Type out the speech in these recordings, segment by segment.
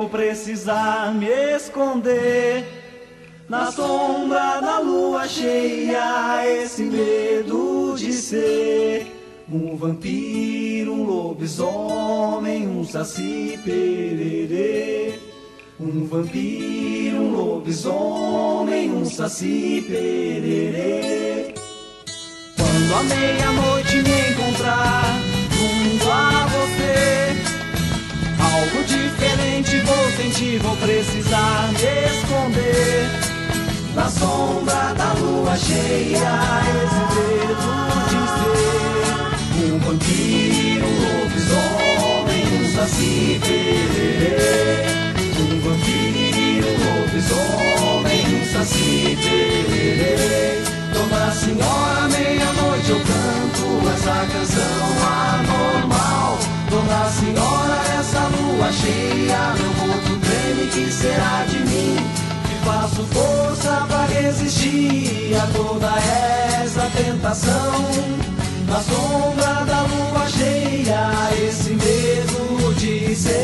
Vou precisar me esconder na sombra da lua cheia. Esse medo de ser um vampiro, um lobisomem, um saci pererê. Um vampiro, um lobisomem, um saci pererê. Quando a meia-noite me encontrar junto a você. Algo diferente vou sentir, vou precisar me esconder. Na sombra da lua cheia, esse medo de ser Um vampiro, um lobisomem, um saci pererê Um vampiro, um lobisomem, um saci Dona Senhora, meia-noite eu canto essa canção anormal Dona Senhora, essa lua cheia, meu corpo treme, que será de mim? Que faço força para resistir a toda essa tentação. Na sombra da lua cheia, esse medo de ser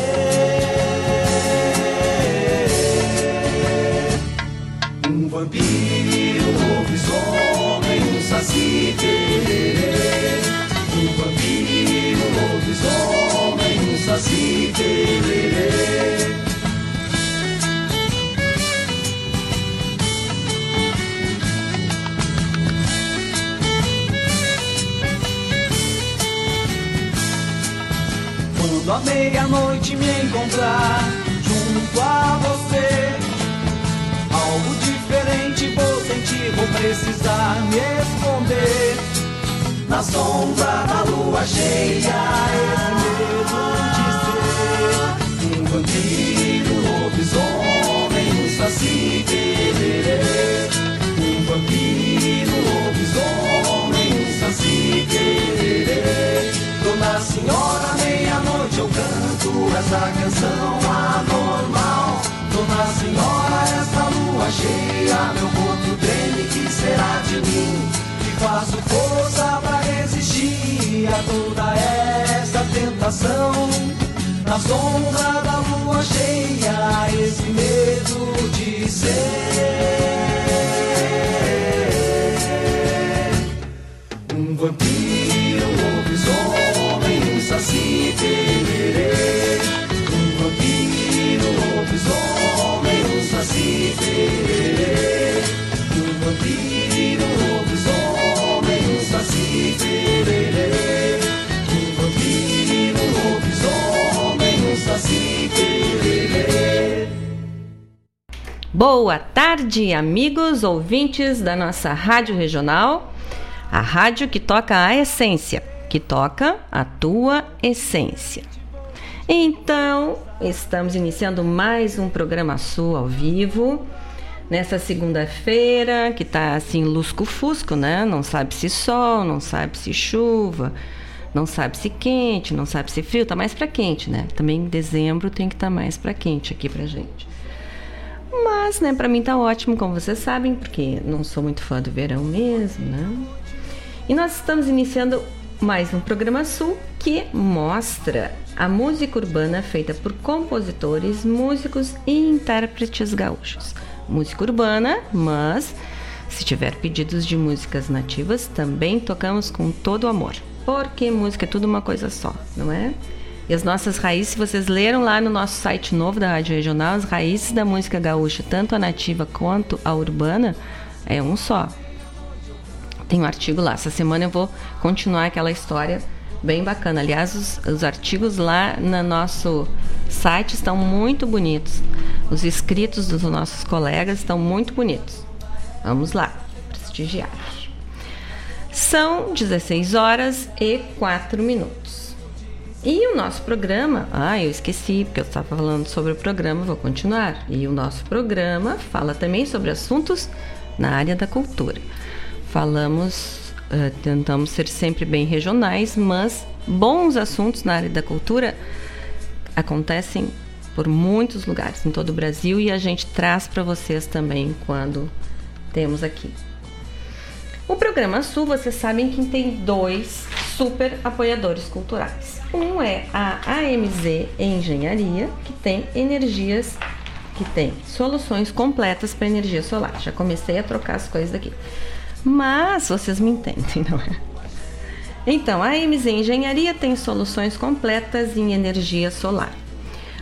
um vampiro, um lobisomem, um saci lobisomem, um saci pererê. Quando a meia-noite me encontrar junto a você, algo diferente vou sentir, vou precisar me esconder na sombra da lua cheia. Esse medo de ser um vampiro, um lobisomem, um saci pererê. Um vampiro, um lobisomem, um saci pererê. Dona Senhora, meia-noite eu canto essa canção anormal. Dona Senhora, essa lua cheia, meu corpo treme, que será de mim? Faço força pra resistir a toda essa tentação. Na sombra da lua cheia, esse medo de ser um vampiro, um lobisomem, um saci Boa tarde, amigos ouvintes da nossa Rádio Regional, a rádio que toca a essência, que toca a tua essência. Então, estamos iniciando mais um programa Sul ao vivo. Nessa segunda-feira, que tá assim lusco-fusco, né? Não sabe se sol, não sabe se chuva, não sabe se quente, não sabe se frio, tá mais para quente, né? Também em dezembro tem que estar tá mais para quente aqui pra gente. Mas, né, para mim tá ótimo, como vocês sabem, porque não sou muito fã do verão mesmo, né? E nós estamos iniciando mais um programa Sul que mostra a música urbana feita por compositores, músicos e intérpretes gaúchos. Música urbana, mas se tiver pedidos de músicas nativas, também tocamos com todo amor. Porque música é tudo uma coisa só, não é? E as nossas raízes, se vocês leram lá no nosso site novo da Rádio Regional, as raízes da música gaúcha, tanto a nativa quanto a urbana, é um só. Tem um artigo lá. Essa semana eu vou continuar aquela história bem bacana. Aliás, os, os artigos lá no nosso site estão muito bonitos. Os escritos dos nossos colegas estão muito bonitos. Vamos lá, prestigiar. São 16 horas e 4 minutos. E o nosso programa, ah, eu esqueci, porque eu estava falando sobre o programa, vou continuar. E o nosso programa fala também sobre assuntos na área da cultura. Falamos, uh, tentamos ser sempre bem regionais, mas bons assuntos na área da cultura acontecem por muitos lugares em todo o Brasil e a gente traz para vocês também quando temos aqui. O programa Sul, vocês sabem que tem dois super apoiadores culturais. Um é a AMZ Engenharia, que tem energias, que tem soluções completas para energia solar. Já comecei a trocar as coisas aqui. Mas vocês me entendem, não é? Então, a AMZ Engenharia tem soluções completas em energia solar.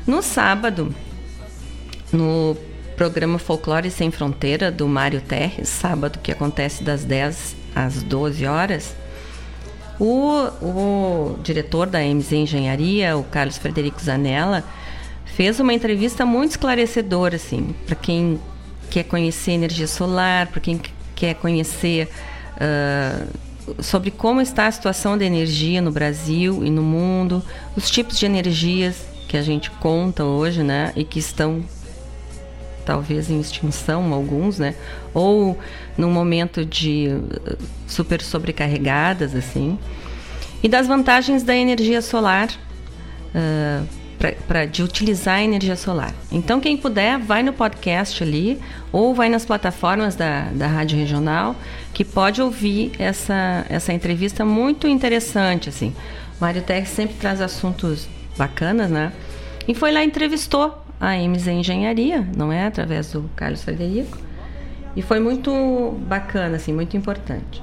No sábado, no programa Folclore Sem Fronteira do Mário Terres, sábado que acontece das 10 às 12 horas, o, o diretor da MZ Engenharia, o Carlos Frederico Zanella, fez uma entrevista muito esclarecedora, assim, para quem quer conhecer energia solar, para quem quer conhecer uh, sobre como está a situação da energia no Brasil e no mundo, os tipos de energias que a gente conta hoje, né, e que estão talvez em extinção alguns, né? Ou num momento de uh, super sobrecarregadas, assim. E das vantagens da energia solar, uh, pra, pra, de utilizar a energia solar. Então, quem puder, vai no podcast ali, ou vai nas plataformas da, da Rádio Regional, que pode ouvir essa, essa entrevista muito interessante, assim. Mário Terres sempre traz assuntos bacanas, né? E foi lá entrevistou a MZ Engenharia, não é? Através do Carlos Frederico. E foi muito bacana, assim, muito importante.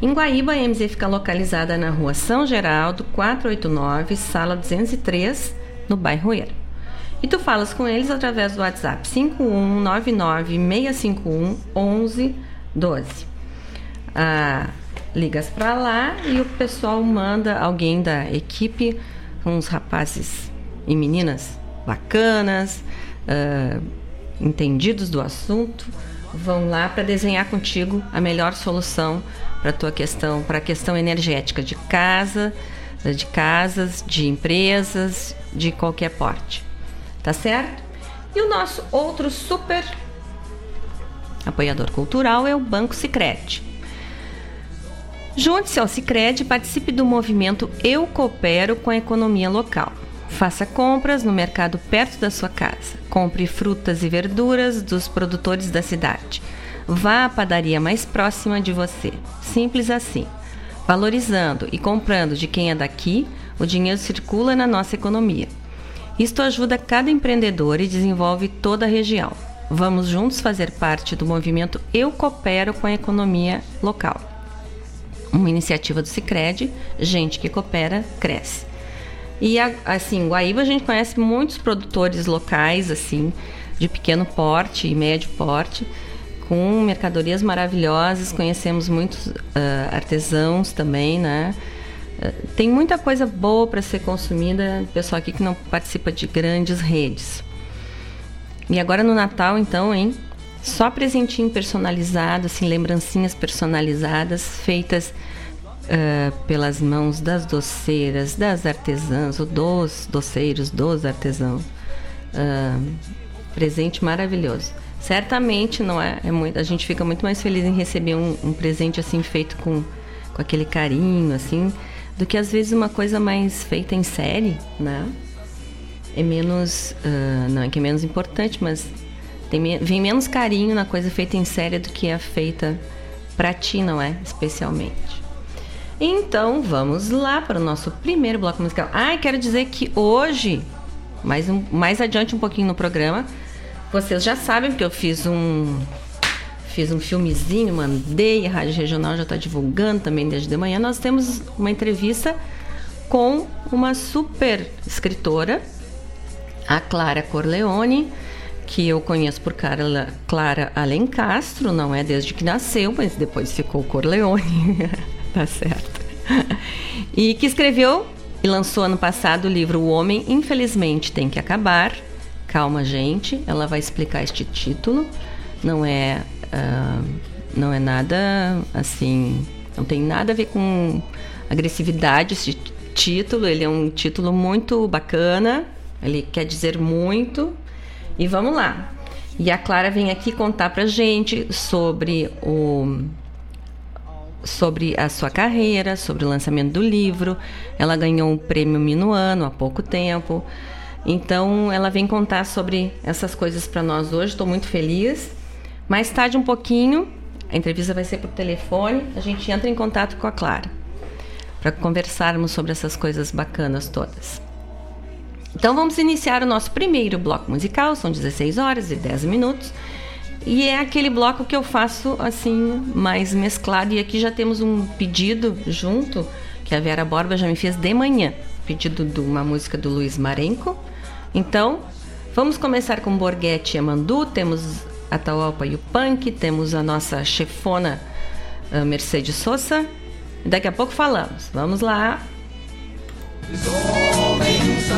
Em Guaíba, a MZ fica localizada na rua São Geraldo, 489, sala 203, no bairro Eira. E tu falas com eles através do WhatsApp 5199-651-1112. Ah, ligas para lá e o pessoal manda alguém da equipe, uns rapazes e meninas bacanas, uh, entendidos do assunto, vão lá para desenhar contigo a melhor solução para tua questão, para a questão energética de casa, de casas, de empresas, de qualquer porte. Tá certo? E o nosso outro super apoiador cultural é o Banco Sicredi. Junte-se ao Sicredi e participe do movimento Eu Coopero com a Economia Local. Faça compras no mercado perto da sua casa. Compre frutas e verduras dos produtores da cidade. Vá à padaria mais próxima de você. Simples assim. Valorizando e comprando de quem é daqui, o dinheiro circula na nossa economia. Isto ajuda cada empreendedor e desenvolve toda a região. Vamos juntos fazer parte do movimento Eu Coopero com a Economia Local. Uma iniciativa do Cicred, gente que coopera, cresce. E assim, Guaíba a gente conhece muitos produtores locais, assim, de pequeno porte e médio porte, com mercadorias maravilhosas. Conhecemos muitos uh, artesãos também, né? Uh, tem muita coisa boa para ser consumida, pessoal aqui que não participa de grandes redes. E agora no Natal, então, hein? Só presentinho personalizado, assim, lembrancinhas personalizadas, feitas uh, pelas mãos das doceiras, das artesãs, ou dos doceiros, dos artesãos. Uh, presente maravilhoso. Certamente não é, é muito, a gente fica muito mais feliz em receber um, um presente assim feito com, com aquele carinho assim, do que às vezes uma coisa mais feita em série, né? É menos, uh, não é que é menos importante, mas tem, vem menos carinho na coisa feita em série do que a feita para ti, não é? Especialmente. Então vamos lá para o nosso primeiro bloco musical. Ah, quero dizer que hoje, mais, um, mais adiante um pouquinho no programa, vocês já sabem que eu fiz um fiz um filmezinho, mandei, a Rádio Regional já está divulgando também desde de manhã. Nós temos uma entrevista com uma super escritora, a Clara Corleone, que eu conheço por Carla, Clara Alencastro, não é desde que nasceu, mas depois ficou Corleone. tá certo. e que escreveu e lançou ano passado o livro O Homem Infelizmente Tem que Acabar. Calma, gente, ela vai explicar este título. Não é, uh, não é nada assim, não tem nada a ver com agressividade esse título. Ele é um título muito bacana. Ele quer dizer muito. E vamos lá. E a Clara vem aqui contar pra gente sobre o sobre a sua carreira, sobre o lançamento do livro. Ela ganhou um prêmio Minuano há pouco tempo. Então, ela vem contar sobre essas coisas para nós hoje. Estou muito feliz. Mais tarde, um pouquinho, a entrevista vai ser por telefone. A gente entra em contato com a Clara. para conversarmos sobre essas coisas bacanas todas. Então vamos iniciar o nosso primeiro bloco musical, são 16 horas e 10 minutos. E é aquele bloco que eu faço assim, mais mesclado. E aqui já temos um pedido junto, que a Vera Borba já me fez de manhã. Pedido de uma música do Luiz Marenco. Então, vamos começar com Borghetti e Amandu. Temos a Taualpa e o Punk. Temos a nossa chefona Mercedes Sosa. Daqui a pouco falamos. Vamos lá. Homens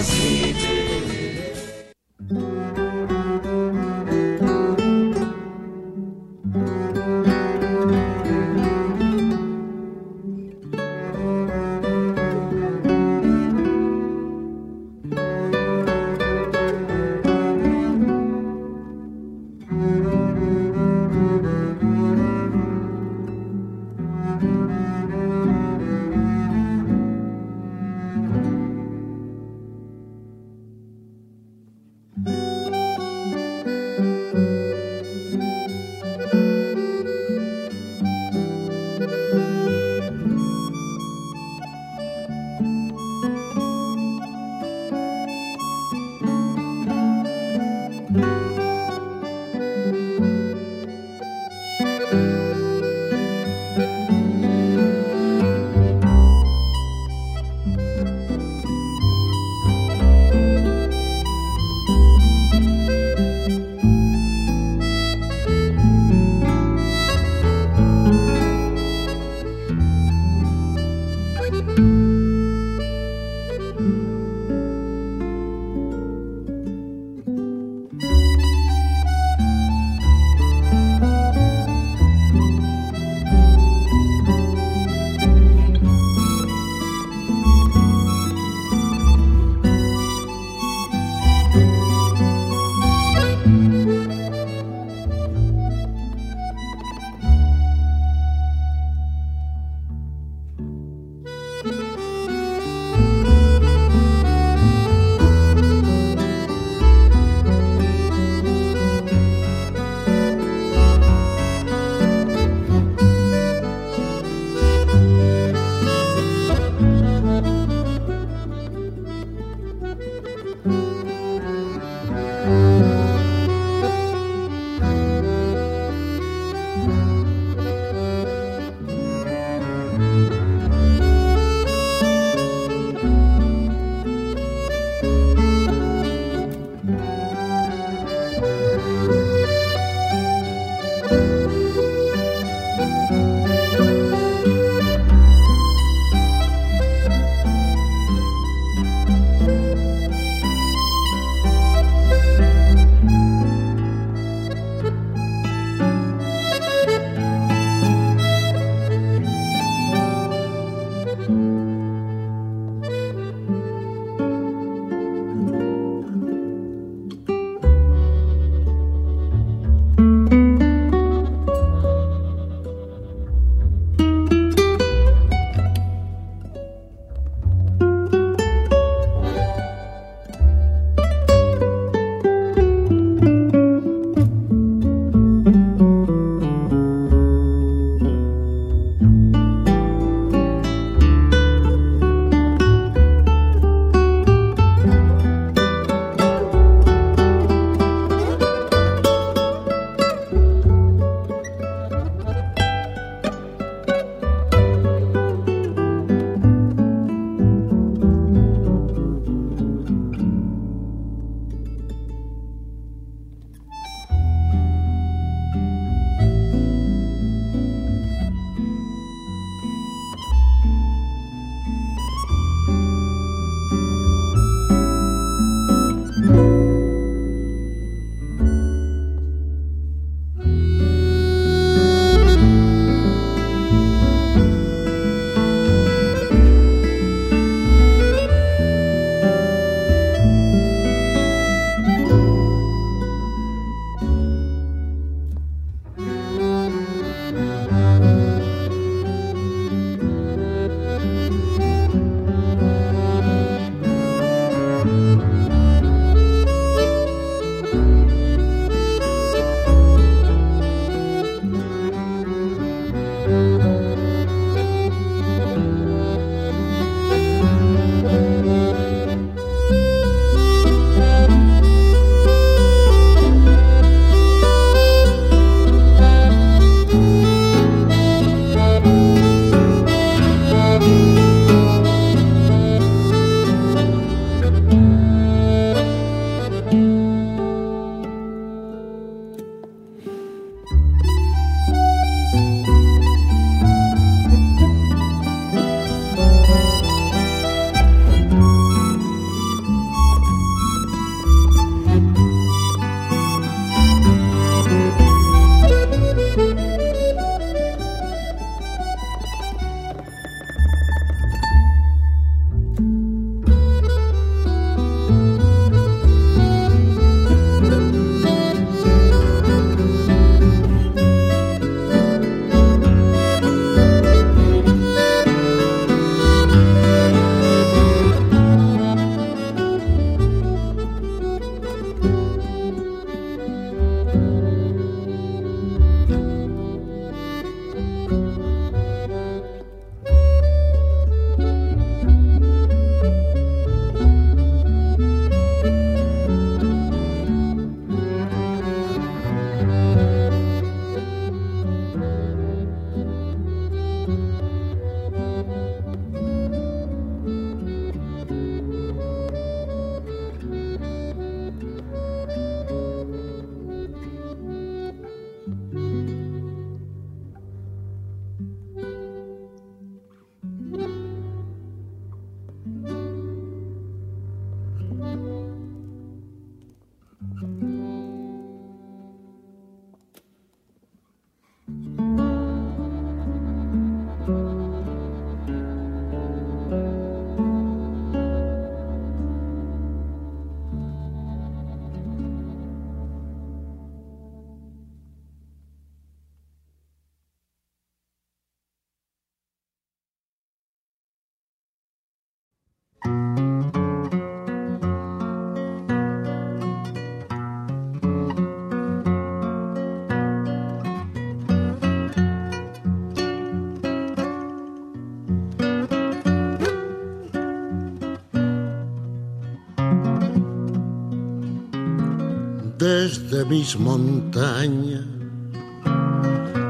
desde mis montañas,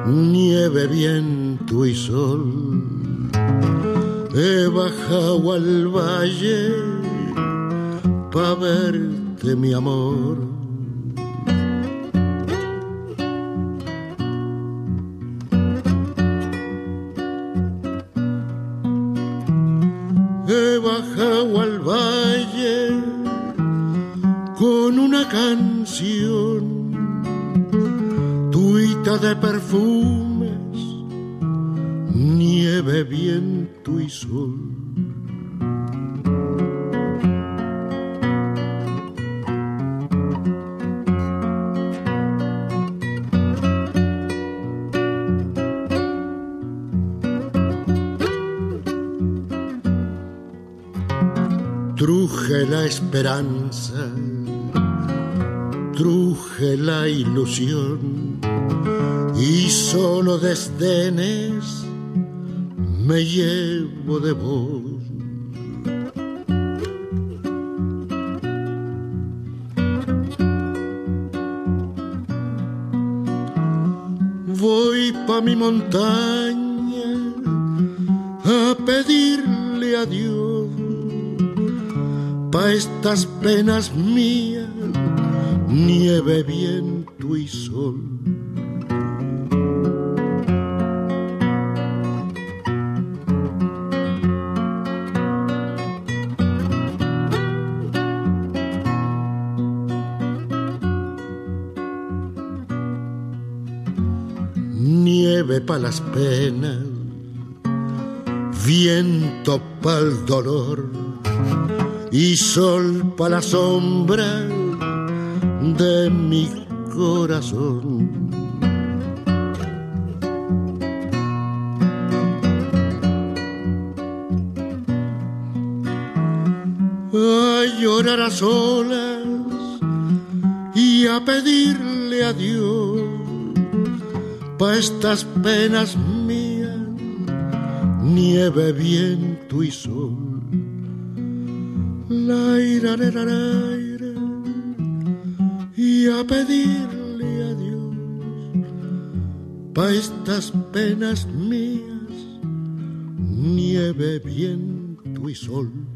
nieve, viento y sol. He bajado al valle para verte, mi amor desdenes me llevo de vos. Voy pa mi montaña a pedirle a Dios pa estas penas sol pa' la sombra de mi corazón. A llorar a solas y a pedirle a Dios pa' estas penas mías, nieve, viento y sol. Y a pedirle a Dios pa' estas penas mías, nieve, viento y sol.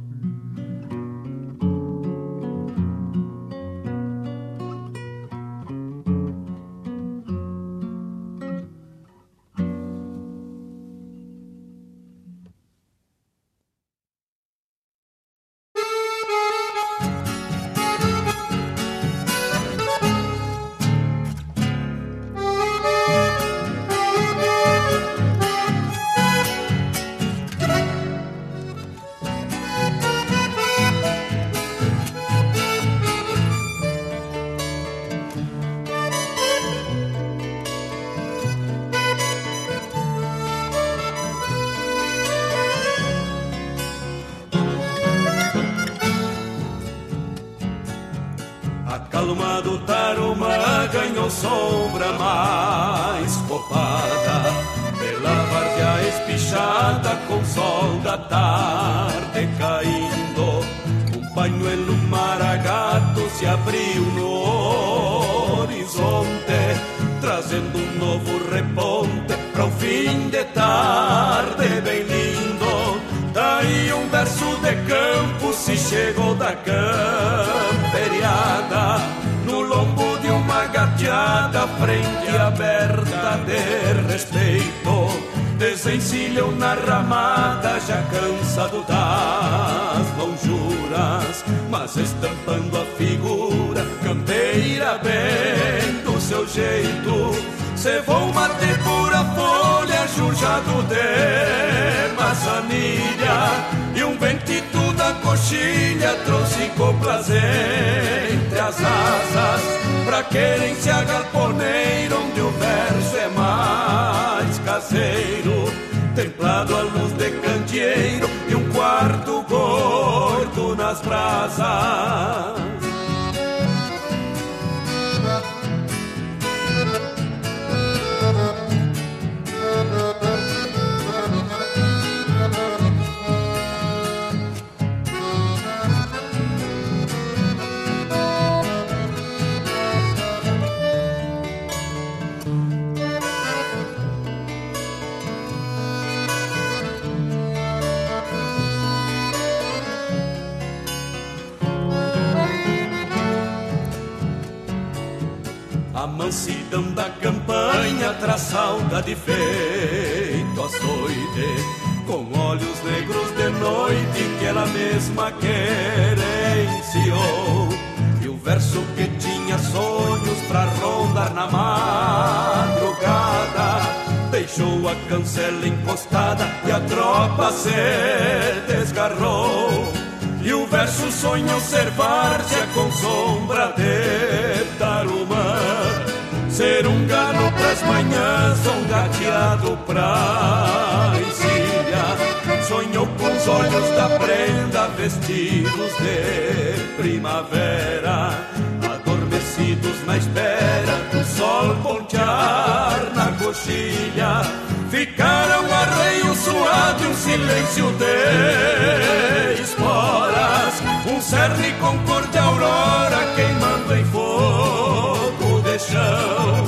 cerne com cor de aurora queimando em fogo de chão.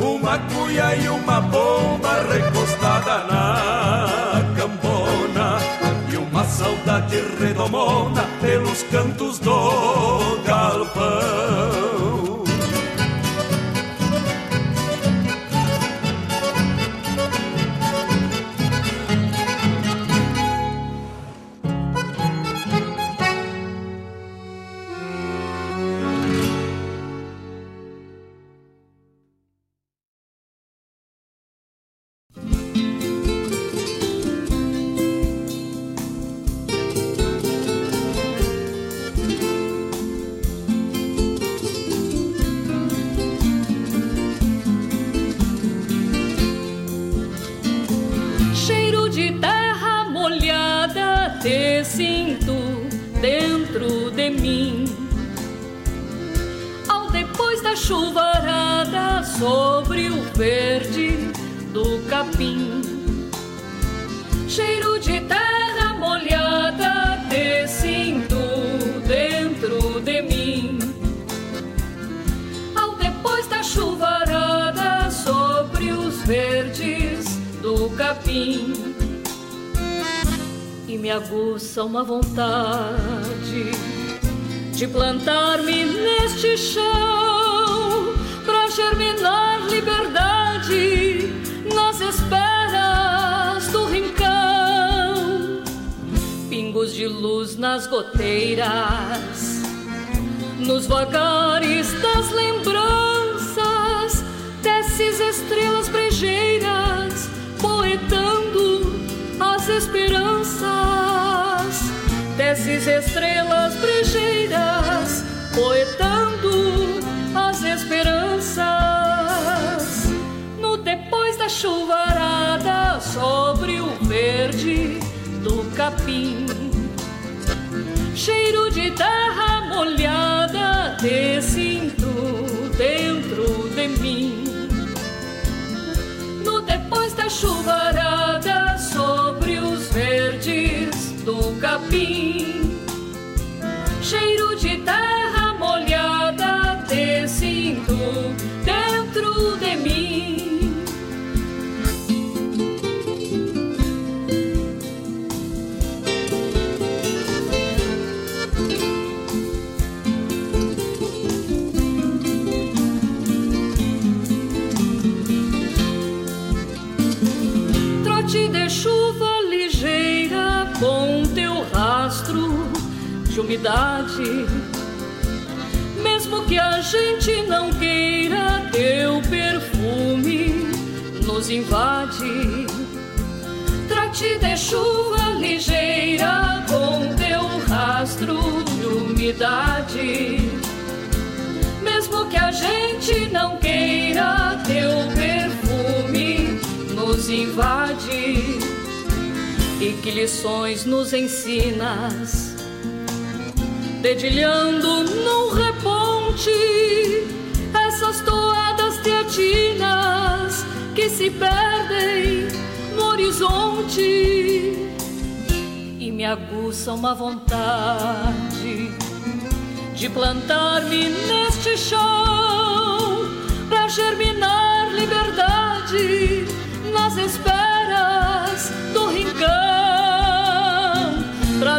Uma cuia e uma bomba recostada na cambona e uma saudade redomona pelos cantos do galpão.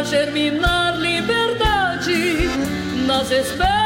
germinar liberdade nas esperanças.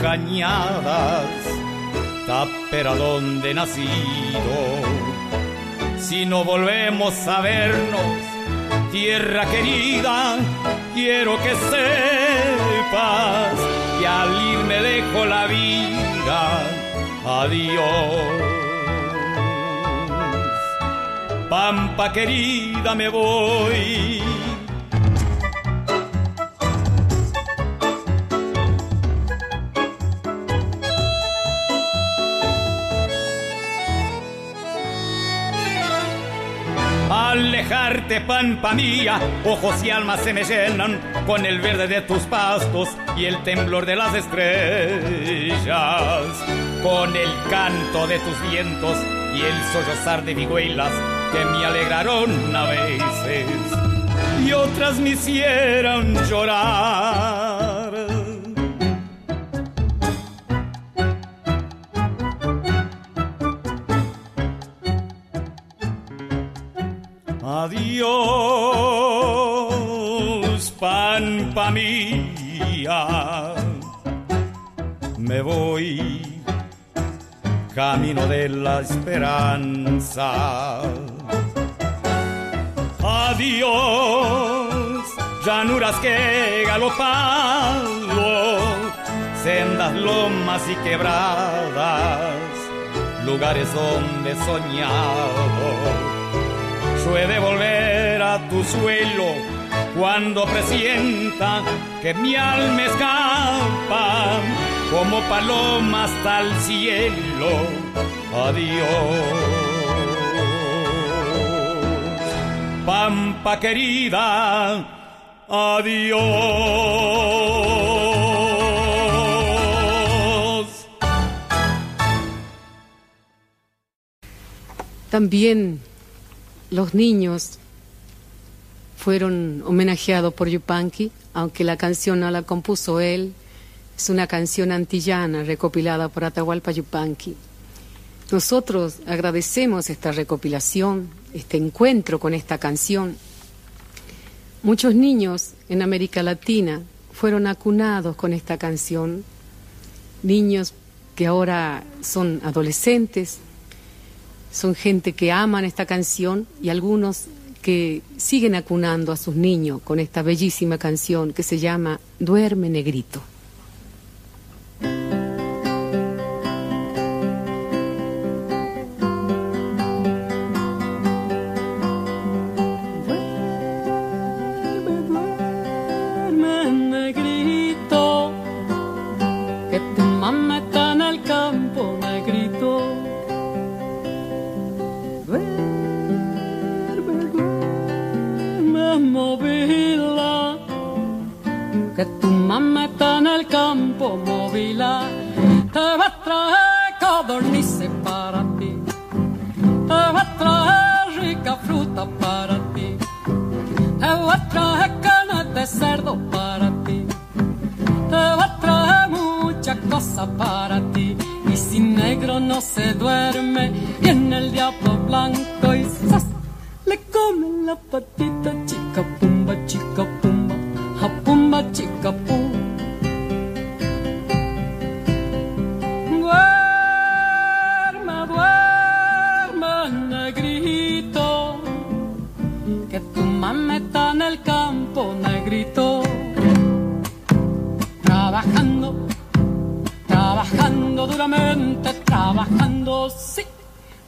Cañadas, tapera donde nacido si no volvemos a vernos, tierra querida, quiero que sepas que al irme dejo la vida. Adiós. Pampa querida, me voy dejarte, pampa mía, ojos y almas se me llenan con el verde de tus pastos y el temblor de las estrellas, con el canto de tus vientos y el sollozar de vihuelas que me alegraron a veces. Y otras me hicieron llorar. Adiós, pampa mía. Me voy camino de la esperanza. Adiós, llanuras que galopado, sendas, lomas y quebradas, lugares donde soñado de volver a tu suelo cuando presienta que mi alma escapa como paloma hasta el cielo. Adiós, Pampa querida, adiós. También los niños fueron homenajeados por Yupanqui, aunque la canción no la compuso él, es una canción antillana recopilada por Atahualpa Yupanqui. Nosotros agradecemos esta recopilación, este encuentro con esta canción. Muchos niños en América Latina fueron acunados con esta canción, niños que ahora son adolescentes, son gente que aman esta canción y algunos que siguen acunando a sus niños con esta bellísima canción que se llama Duerme Negrito. que tu mamá está en el campo móvila, te va a traer codornices para ti, te va a traer rica fruta para ti, te va a traer canas de cerdo para ti, te va a traer muchas cosas para ti, y si negro no se duerme, viene el diablo blanco y ¡zas! le come la patita chica chickapoo. Duerma, duerma, negrito, que tu mamá está en el campo, negrito. Trabajando, trabajando duramente, trabajando, sí.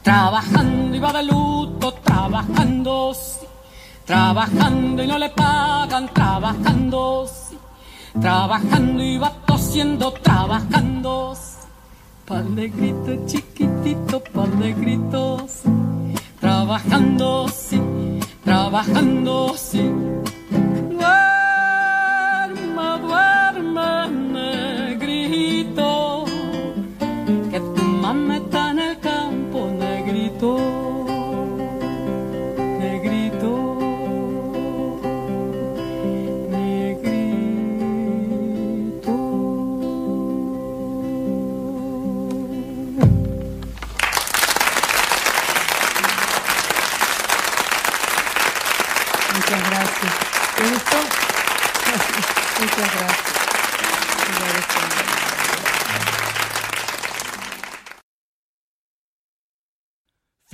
Trabajando y va de luto, trabajando, sí. Trabajando y no le pagan, trabajando, sí Trabajando iba tosiendo, trabajando. Par de gritos chiquitito, par de gritos. Trabajando, sí, trabajando, sí. Duerma, duerma, negrito.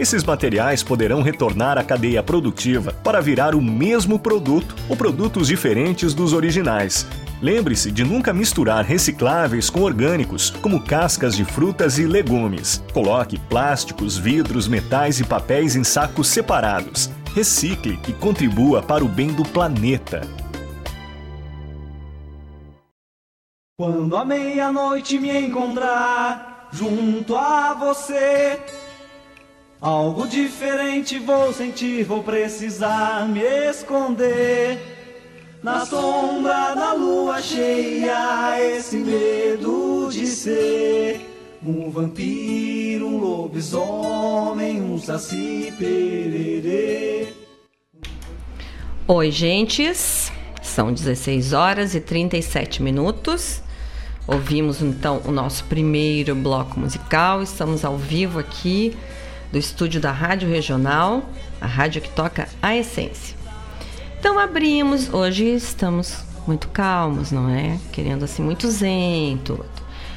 Esses materiais poderão retornar à cadeia produtiva para virar o mesmo produto ou produtos diferentes dos originais. Lembre-se de nunca misturar recicláveis com orgânicos, como cascas de frutas e legumes. Coloque plásticos, vidros, metais e papéis em sacos separados. Recicle e contribua para o bem do planeta. Quando a meia-noite me encontrar junto a você. Algo diferente vou sentir, vou precisar me esconder. Na sombra da lua cheia, esse medo de ser um vampiro, um lobisomem, um saci pererê. Oi, gentes. São 16 horas e 37 minutos. Ouvimos então o nosso primeiro bloco musical. Estamos ao vivo aqui do estúdio da Rádio Regional, a rádio que toca a essência. Então abrimos, hoje estamos muito calmos, não é? Querendo assim muito zen, tudo.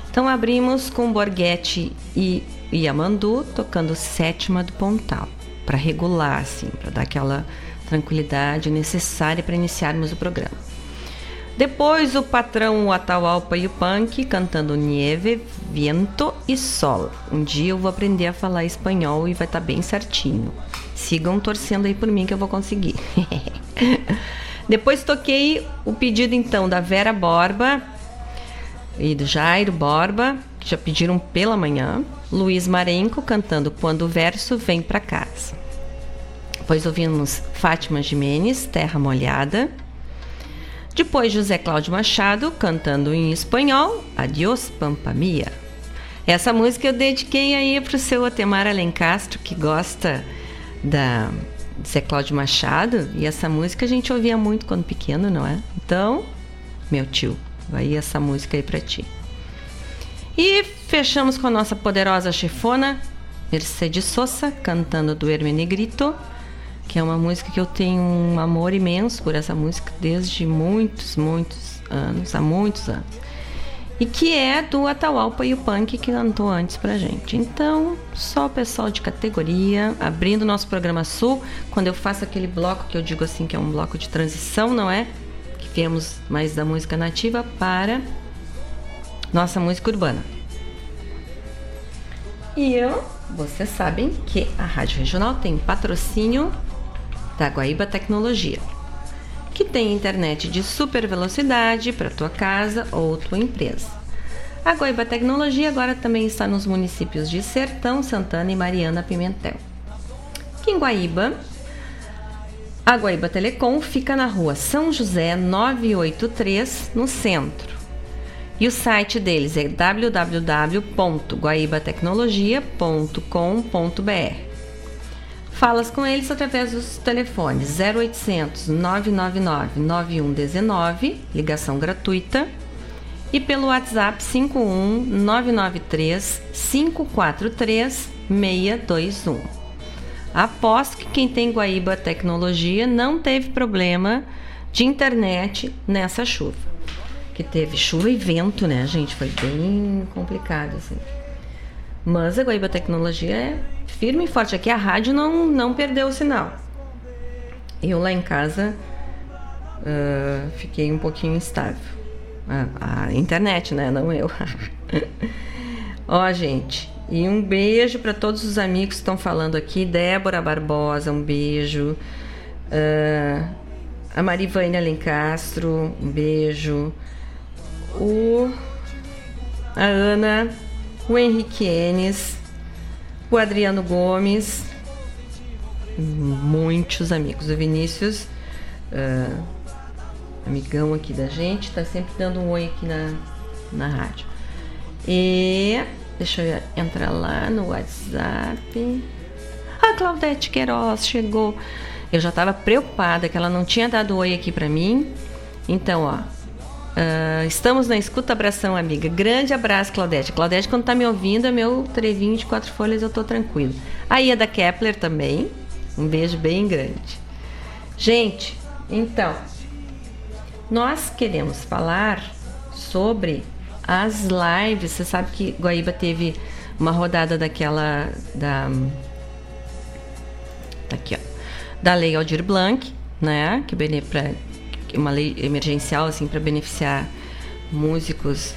Então abrimos com Borghetti e Yamandu tocando sétima do Pontal, para regular assim, para dar aquela tranquilidade necessária para iniciarmos o programa. Depois o patrão Atahualpa e o Punk cantando Nieve, Viento e Sol. Um dia eu vou aprender a falar espanhol e vai estar tá bem certinho. Sigam torcendo aí por mim que eu vou conseguir. Depois toquei o pedido então da Vera Borba e do Jairo Borba, que já pediram pela manhã. Luiz Marenco cantando Quando o Verso Vem para Casa. Depois ouvimos Fátima Jimenez, Terra Molhada. Depois José Cláudio Machado cantando em espanhol Adiós Pampa Mia. Essa música eu dediquei aí para o seu Otemar Alencastro, que gosta da José Cláudio Machado. E essa música a gente ouvia muito quando pequeno, não é? Então, meu tio, vai essa música aí para ti. E fechamos com a nossa poderosa chefona, Mercedes Sosa, cantando do Herme Negrito que é uma música que eu tenho um amor imenso por essa música desde muitos, muitos anos, há muitos anos. E que é do Atahualpa e o Punk que cantou antes pra gente. Então, só o pessoal de categoria, abrindo nosso programa Sul, quando eu faço aquele bloco que eu digo assim que é um bloco de transição, não é? Que viemos mais da música nativa para nossa música urbana. E eu, vocês sabem que a Rádio Regional tem patrocínio da Guaíba Tecnologia, que tem internet de super velocidade para tua casa ou tua empresa. A Guaíba Tecnologia agora também está nos municípios de Sertão, Santana e Mariana Pimentel. Aqui em Guaíba, a Guaíba Telecom fica na rua São José 983, no centro. E o site deles é www.guaibatecnologia.com.br. Falas com eles através dos telefones 0800 999 9119, ligação gratuita, e pelo WhatsApp 51 993 543 621. Aposto que quem tem Guaíba Tecnologia não teve problema de internet nessa chuva. Que teve chuva e vento, né, gente? Foi bem complicado, assim. Mas a Guaíba Tecnologia é firme e forte. Aqui a rádio não, não perdeu o sinal. Eu lá em casa uh, fiquei um pouquinho instável. A, a internet, né? Não eu. Ó, gente, e um beijo para todos os amigos que estão falando aqui. Débora Barbosa, um beijo. Uh, a Marivânia Alencastro, um beijo. O, a Ana, o Henrique Enes, o Adriano Gomes, muitos amigos. O Vinícius, uh, amigão aqui da gente, está sempre dando um oi aqui na, na rádio. E deixa eu entrar lá no WhatsApp. A Claudete Queiroz chegou. Eu já estava preocupada que ela não tinha dado oi aqui para mim. Então, ó, uh, estamos na escuta, abração, amiga. Grande abraço, Claudete. Claudete, quando tá me ouvindo, é meu trevinho de quatro folhas, eu tô tranquilo. A Ieda Kepler também. Um beijo bem grande. Gente, então, nós queremos falar sobre as lives. Você sabe que Guaíba teve uma rodada daquela da tá aqui, ó, da Lei Aldir Blanc, né, que para uma lei emergencial assim para beneficiar músicos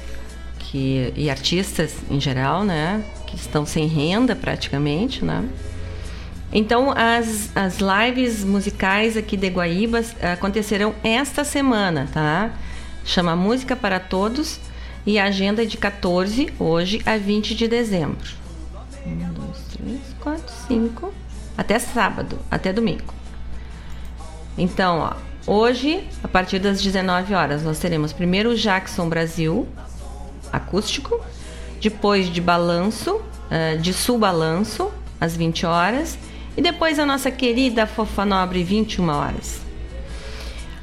que e artistas em geral, né, que estão sem renda praticamente, né? Então, as, as lives musicais aqui de Guaíba acontecerão esta semana, tá? Chama Música para Todos e a agenda é de 14, hoje, a 20 de dezembro. 1, 2, 3, 4, 5. Até sábado, até domingo. Então, ó, hoje, a partir das 19 horas, nós teremos primeiro o Jackson Brasil, acústico, depois de balanço, uh, de sul balanço, às 20 horas, e depois a nossa querida Fofa Nobre, 21 horas.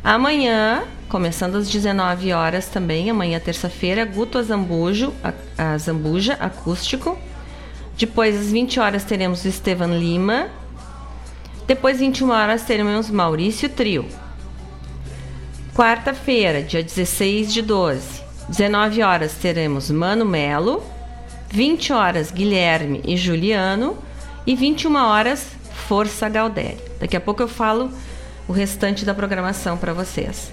Amanhã, começando às 19 horas também, amanhã terça-feira, Guto Azambujo, a, Zambuja acústico. Depois às 20 horas teremos o Estevan Lima. Depois 21 horas teremos Maurício Trio. Quarta-feira, dia 16 de 12, 19 horas teremos Mano Melo, 20 horas Guilherme e Juliano e 21 horas Força Galdério. Daqui a pouco eu falo o restante da programação para vocês.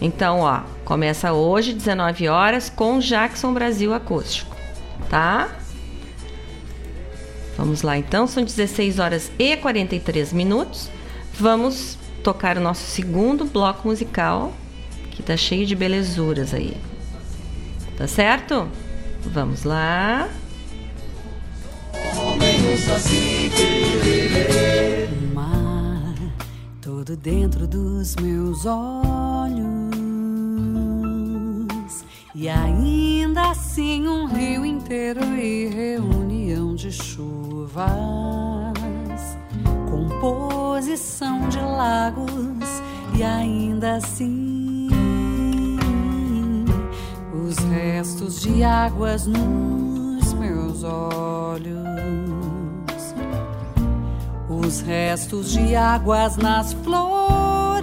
Então, ó, começa hoje, 19 horas, com Jackson Brasil Acústico, tá? Vamos lá então, são 16 horas e 43 minutos. Vamos tocar o nosso segundo bloco musical, que tá cheio de belezuras aí. Tá certo? Vamos lá. Homem, todo dentro dos meus olhos. E ainda assim um rio inteiro e reunião de chuvas, composição de lagos e ainda assim os restos de águas nos meus olhos os restos de águas nas flores,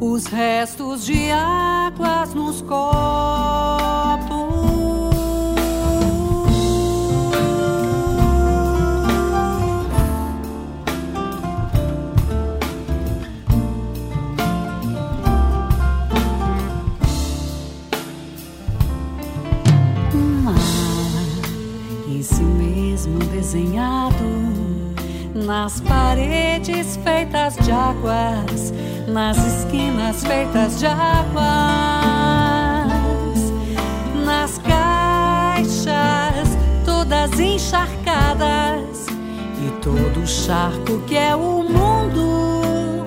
os restos de águas nos copos. Nas paredes feitas de águas, nas esquinas feitas de águas, nas caixas todas encharcadas e todo o charco que é o mundo,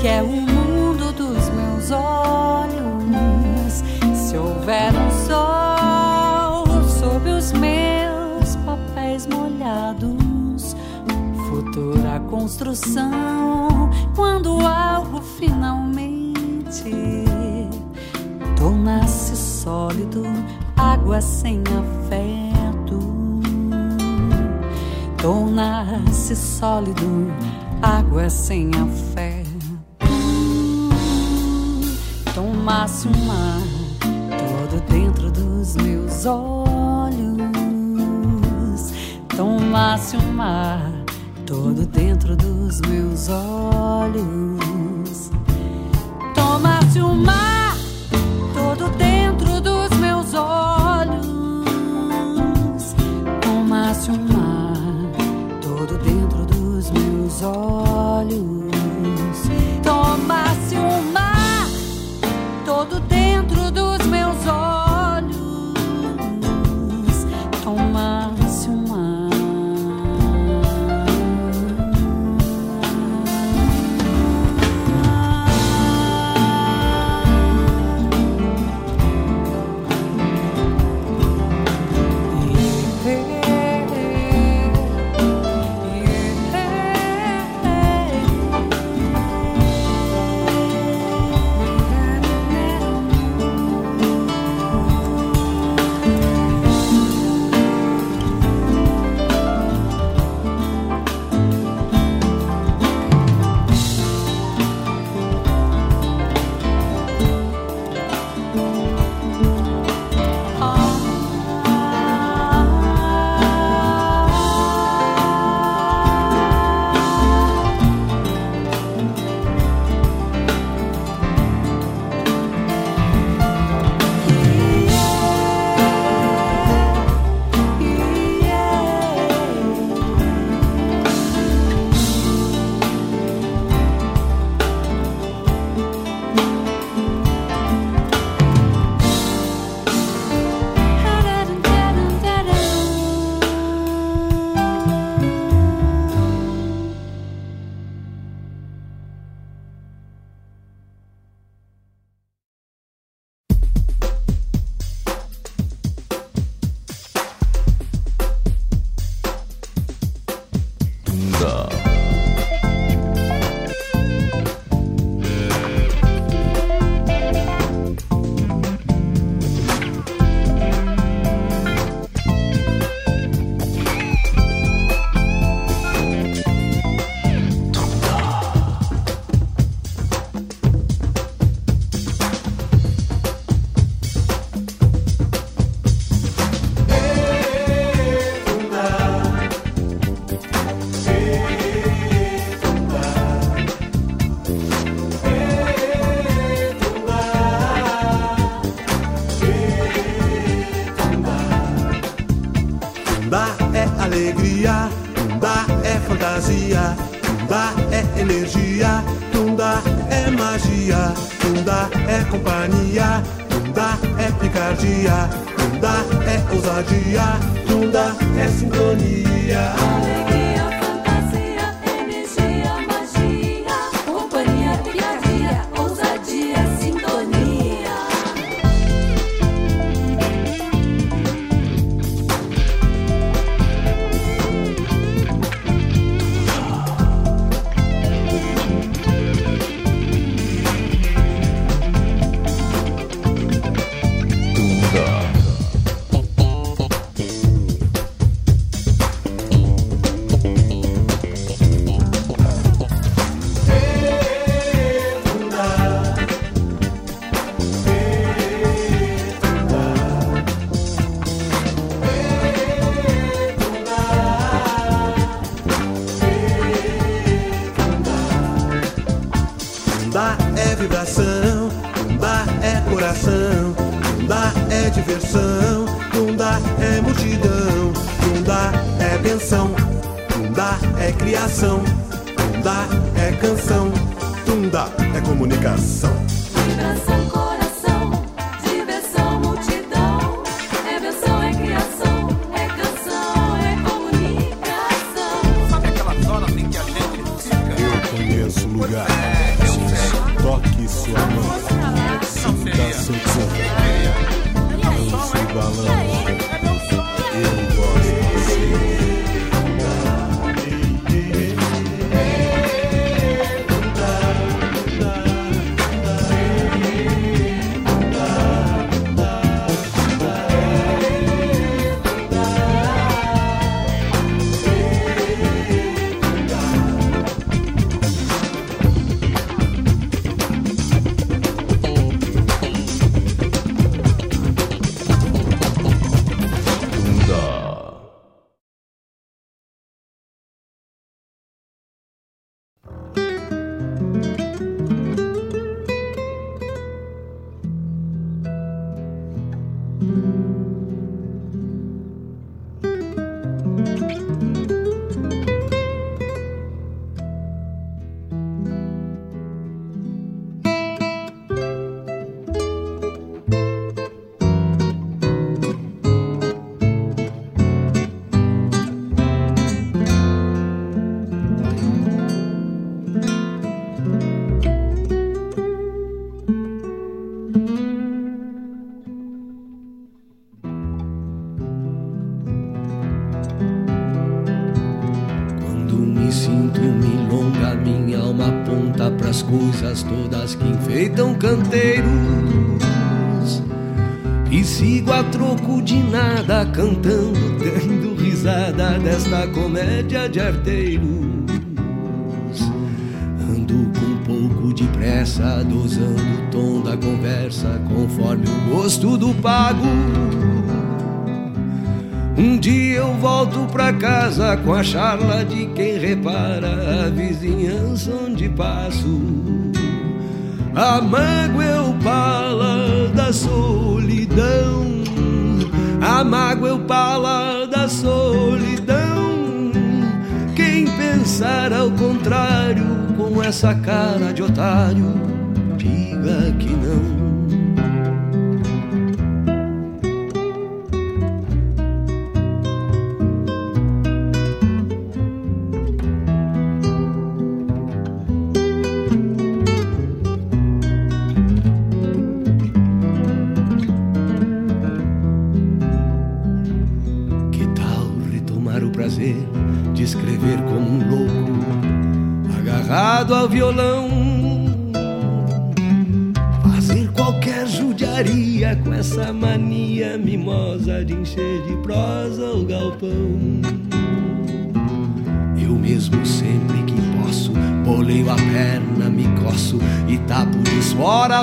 que é o mundo dos meus olhos. Se houver um toda a construção quando algo finalmente tornasse sólido, água sem afeto. tornasse sólido, água sem afeto. Tomasse um mar todo dentro dos meus olhos. Tomasse um mar todo dentro dos meus olhos. Toma-se mar. de afundar, é sintonia. Canteiros. E sigo a troco de nada, cantando, dando risada desta comédia de arteiros. Ando com um pouco de pressa, dosando o tom da conversa, conforme o gosto do pago. Um dia eu volto pra casa com a charla de quem repara a vizinhança onde passo. A mágoa é o pala da solidão. A mágoa é o pala da solidão. Quem pensar ao contrário com essa cara de otário, diga que não.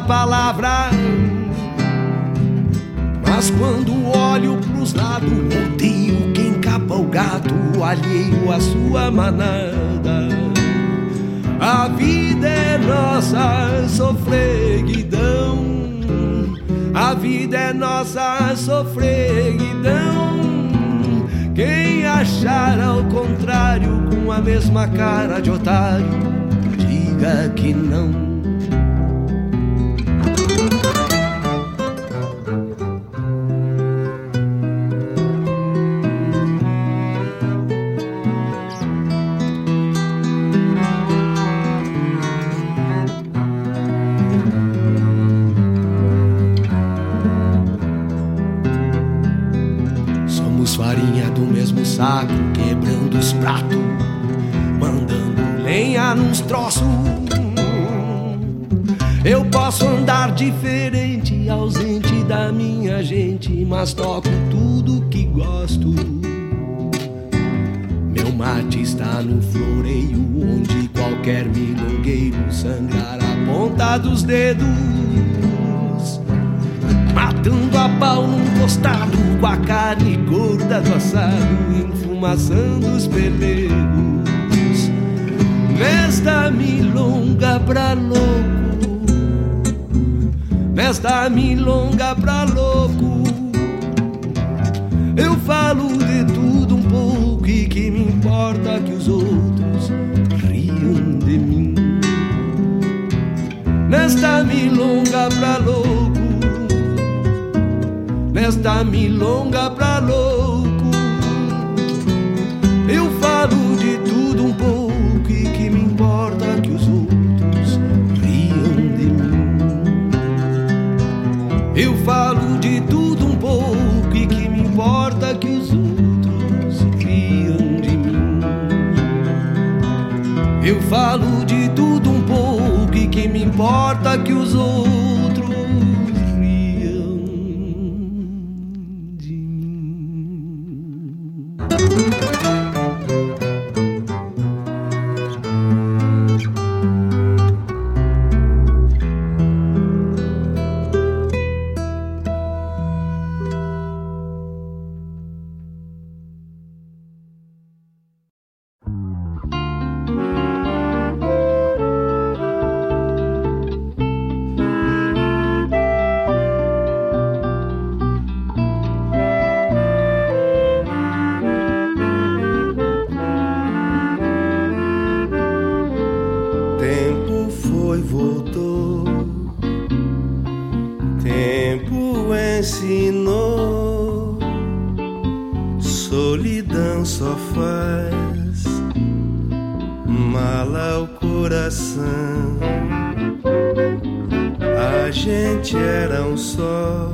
Palavra. Mas quando olho pros lados, odeio quem capa o gato, alheio à sua manada. A vida é nossa sofreguidão, a vida é nossa sofreguidão. Quem achar ao contrário com a mesma cara de otário, diga que não. solidão só faz mal ao coração. A gente era um só,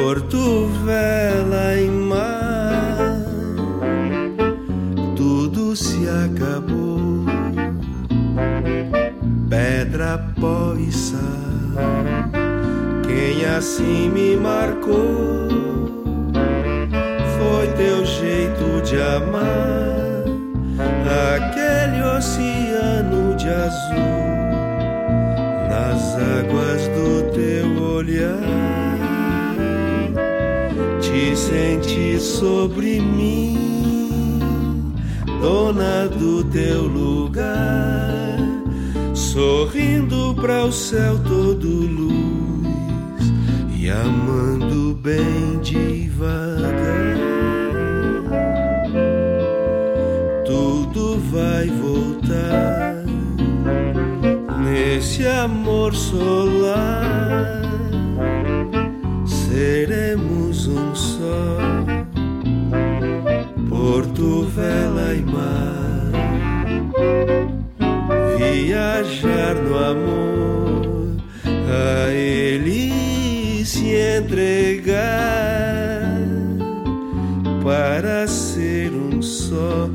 Porto Vela e mar. Tudo se acabou, pedra, pó e sal. Quem assim me marcou? teu jeito de amar, aquele oceano de azul, nas águas do teu olhar, te senti sobre mim, dona do teu lugar, sorrindo para o céu todo luz e amando bem devagar. amor solar, seremos um só, Porto, vela e mar, viajar no amor, a ele se entregar. Para ser um só.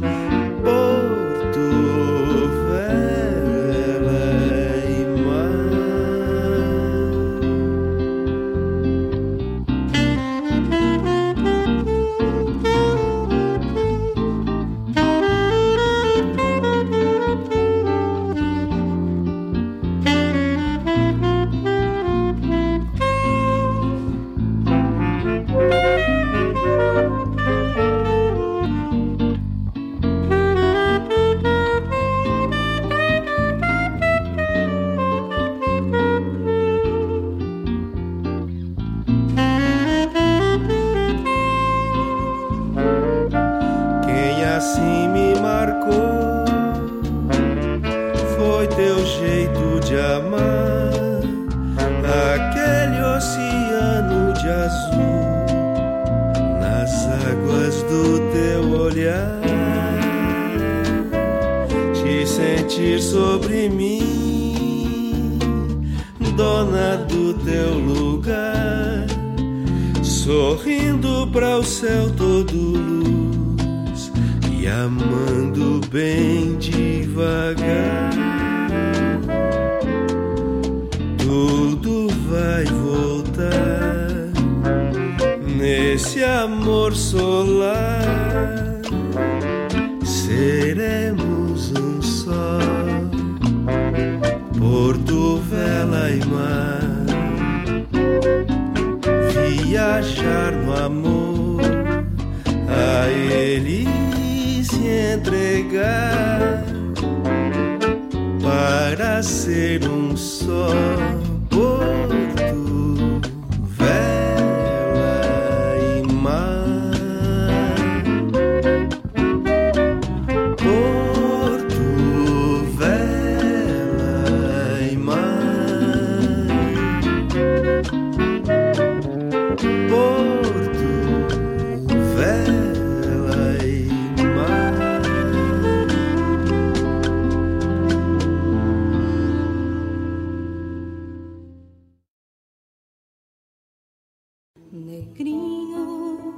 negrinho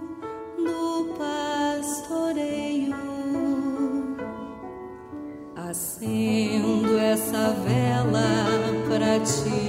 do pastoreio, acendo essa vela para ti.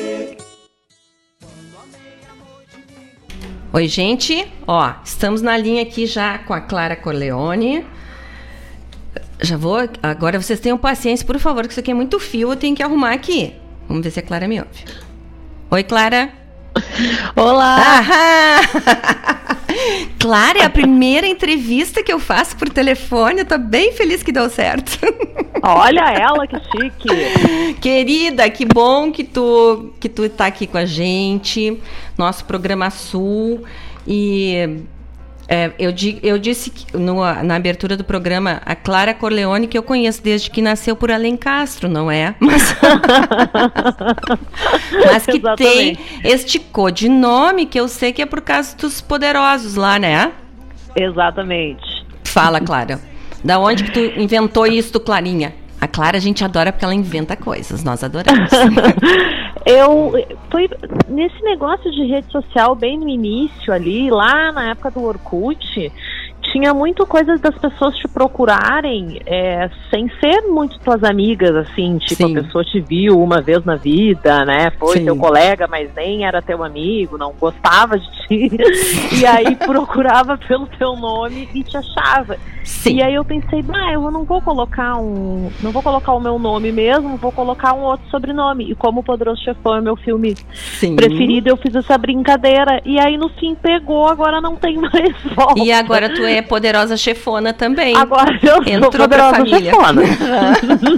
Oi, gente. Ó, estamos na linha aqui já com a Clara Corleone. Já vou. Agora vocês tenham paciência, por favor, que isso aqui é muito fio, eu tenho que arrumar aqui. Vamos ver se a Clara me ouve. Oi, Clara. Olá! Ahá! Clara, é a primeira entrevista que eu faço por telefone. Eu tô bem feliz que deu certo. Olha ela, que chique! Querida, que bom que tu, que tu tá aqui com a gente. Nosso programa Sul. E é, eu, di- eu disse no- na abertura do programa a Clara Corleone, que eu conheço desde que nasceu por Alencastro, não é? Mas, mas que tem Exatamente. este codinome que eu sei que é por causa dos poderosos lá, né? Exatamente. Fala, Clara. Da onde que tu inventou isso, Clarinha? A Clara a gente adora porque ela inventa coisas, nós adoramos. Eu foi nesse negócio de rede social bem no início ali, lá na época do Orkut, tinha muito coisa das pessoas te procurarem é, sem ser muito tuas amigas, assim, tipo, Sim. a pessoa te viu uma vez na vida, né? Foi Sim. teu colega, mas nem era teu amigo, não gostava de ti. e aí procurava pelo teu nome e te achava. Sim. E aí eu pensei, bah, eu não vou colocar um. Não vou colocar o meu nome mesmo, vou colocar um outro sobrenome. E como o Poderoso Chefão é meu filme Sim. preferido, eu fiz essa brincadeira. E aí no fim pegou, agora não tem mais volta. E agora tu é poderosa chefona também. Agora eu sou Entrou pra poderosa família. chefona.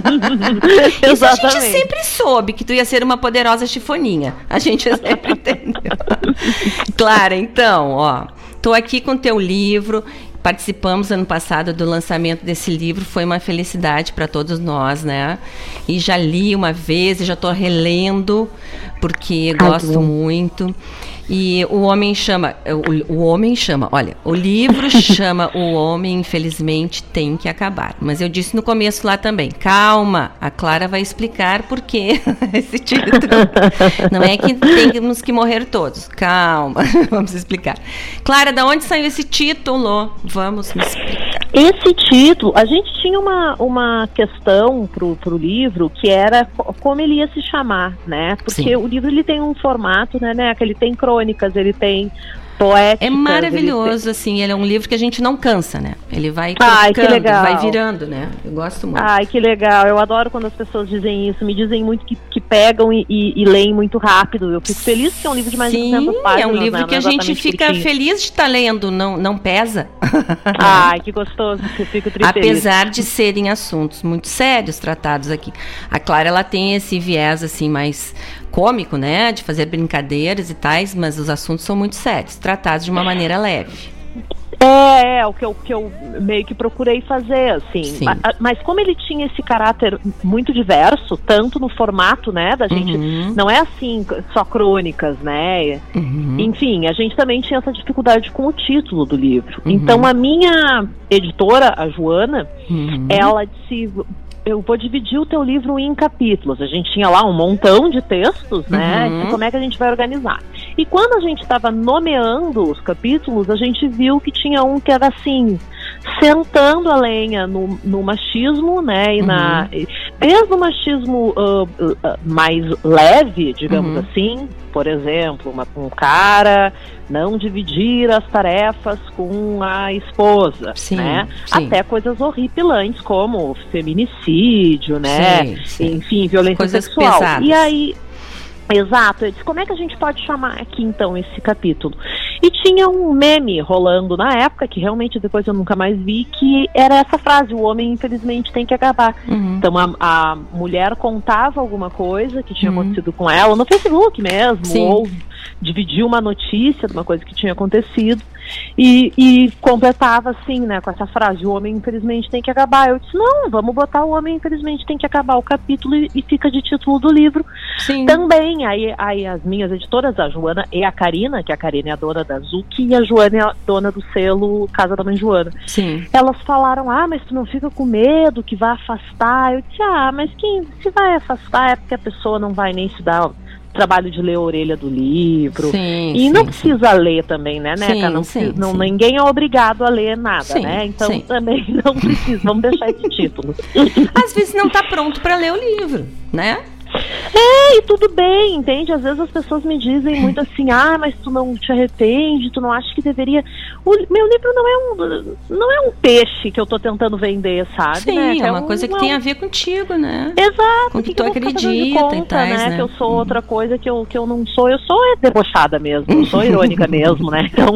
Isso a gente sempre soube que tu ia ser uma poderosa chifoninha. A gente sempre entendeu. Clara, então, ó, tô aqui com teu livro. Participamos ano passado do lançamento desse livro, foi uma felicidade para todos nós, né? E já li uma vez e já tô relendo porque gosto muito. E o homem chama, o, o homem chama, olha, o livro chama O Homem Infelizmente Tem que Acabar. Mas eu disse no começo lá também, calma, a Clara vai explicar por que esse título. Não é que temos que morrer todos, calma, vamos explicar. Clara, da onde saiu esse título? Vamos me explicar. Esse título, a gente tinha uma, uma questão pro, pro livro que era co- como ele ia se chamar, né? Porque Sim. o livro ele tem um formato, né, né? Que ele tem crônicas, ele tem poéticas. É ele maravilhoso, assim, ele é um livro que a gente não cansa, né? Ele vai Ai, que legal. vai virando, né? Eu gosto muito. Ai, que legal. Eu adoro quando as pessoas dizem isso. Me dizem muito que, que pegam e, e, e leem muito rápido. Eu fico feliz que é um livro de mais de Sim, 200 páginas. é um livro né? que Não a é gente fica curtinho. feliz de estar lendo, não, não pesa. Ai, que gostoso. Eu fico triste. Apesar de serem assuntos muito sérios tratados aqui. A Clara, ela tem esse viés, assim, mais cômico, né? De fazer brincadeiras e tais, mas os assuntos são muito sérios, tratados de uma maneira leve. É, É, o que eu, que eu meio que procurei fazer, assim. Sim. Ma- a- Mas como ele tinha esse caráter muito diverso, tanto no formato, né, da gente. Uhum. Não é assim, só crônicas, né? Uhum. Enfim, a gente também tinha essa dificuldade com o título do livro. Uhum. Então a minha editora, a Joana, Uhum. ela disse. Eu vou dividir o teu livro em capítulos. A gente tinha lá um montão de textos, né? Uhum. E como é que a gente vai organizar? E quando a gente estava nomeando os capítulos, a gente viu que tinha um que era assim, sentando a lenha no, no machismo, né? E na, e- desde o machismo ah, ah, mais leve, digamos Uhum. assim, por exemplo, uma- um cara não dividir as tarefas com a esposa, Sim, né? sim. Até coisas horripilantes como feminicídio, né? Sim. Enfim, violência Coisas sexual. pesadas. E aí, exato, eu disse, como é que a gente pode chamar aqui então esse capítulo? E tinha um meme rolando na época, que realmente depois eu nunca mais vi, que era essa frase, o homem infelizmente tem que acabar. Uhum. Então a, a mulher contava alguma coisa que tinha Uhum. acontecido com ela no Facebook mesmo, Sim. ou dividia uma notícia de uma coisa que tinha acontecido e, e completava assim, né, com essa frase, o homem infelizmente tem que acabar. Eu disse, não, vamos botar o homem infelizmente tem que acabar o capítulo e, e fica de título do livro Sim. também. Aí, aí as minhas editoras, a Joana e a Karina, que a Karina é a dona da Zuki e a Joana é a dona do selo Casa da Mãe Joana. Sim. Elas falaram, ah, mas tu não fica com medo que vai afastar? Eu disse, ah, mas quem se vai afastar é porque a pessoa não vai nem se dar trabalho de ler a orelha do livro. Sim, e sim, não sim. precisa ler também, né, Neca? Sim, não, sim, precisa- não, sim. Ninguém é obrigado a ler nada, Sim, né? Então sim. também não precisa. Vamos deixar esse título. Às vezes não tá pronto para ler o livro, né? É, e tudo bem, entende? Às vezes as pessoas me dizem muito assim, ah, mas tu não te arrepende, tu não acha que deveria. O meu livro não é um não é um peixe que eu tô tentando vender, sabe? Sim, né? é uma um- coisa que é tem um- a ver contigo, né? Exato, Com que que tu acredita e conta, tais, né? né? Que eu sou outra coisa que eu, que eu não sou. Eu sou é debochada mesmo, eu sou irônica mesmo, né? Então,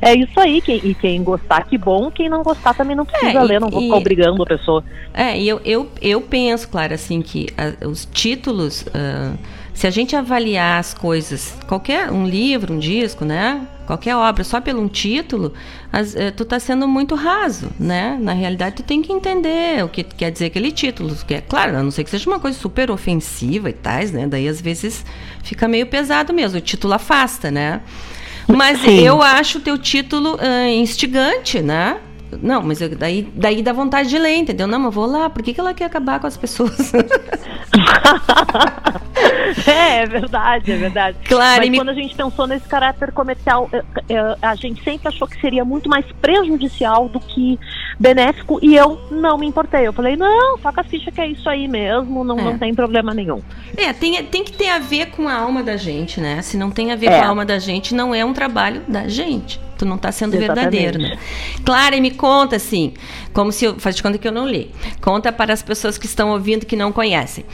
é isso aí. Quem, e quem gostar, que bom. Quem não gostar também não precisa É, e- ler, não vou e- ficar obrigando a pessoa. É, e eu, eu, eu penso, claro, assim, que ah, os títulos, ah, se a gente avaliar as coisas, qualquer um livro, um disco, né? Qualquer obra, só pelo um título, as- eh, tu tá sendo muito raso, né? Na realidade, tu tem que entender o que quer dizer aquele título. Que é, claro, a não ser que seja uma coisa super ofensiva e tais, né? Daí, às vezes, fica meio pesado mesmo. O título afasta, né? Mas Sim. eu acho o teu título ah, instigante, né? Não, mas eu- daí, daí dá vontade de ler, entendeu? Não, mas vou lá, por que, que ela quer acabar com as pessoas? É, é verdade, é verdade. Claro, Mas e me- quando a gente pensou nesse caráter comercial, a gente sempre achou que seria muito mais prejudicial do que benéfico e eu não me importei. Eu falei, não, toca a ficha que é isso aí mesmo, não, É. não tem problema nenhum. é, tem, tem que ter a ver com a alma da gente, né? Se não tem a ver É. com a alma da gente, não é um trabalho da gente. Tu não tá sendo Exatamente. verdadeiro, né? Clara, e me conta assim, como se eu. Faz de conta que eu não li. Conta para as pessoas que estão ouvindo que não conhecem.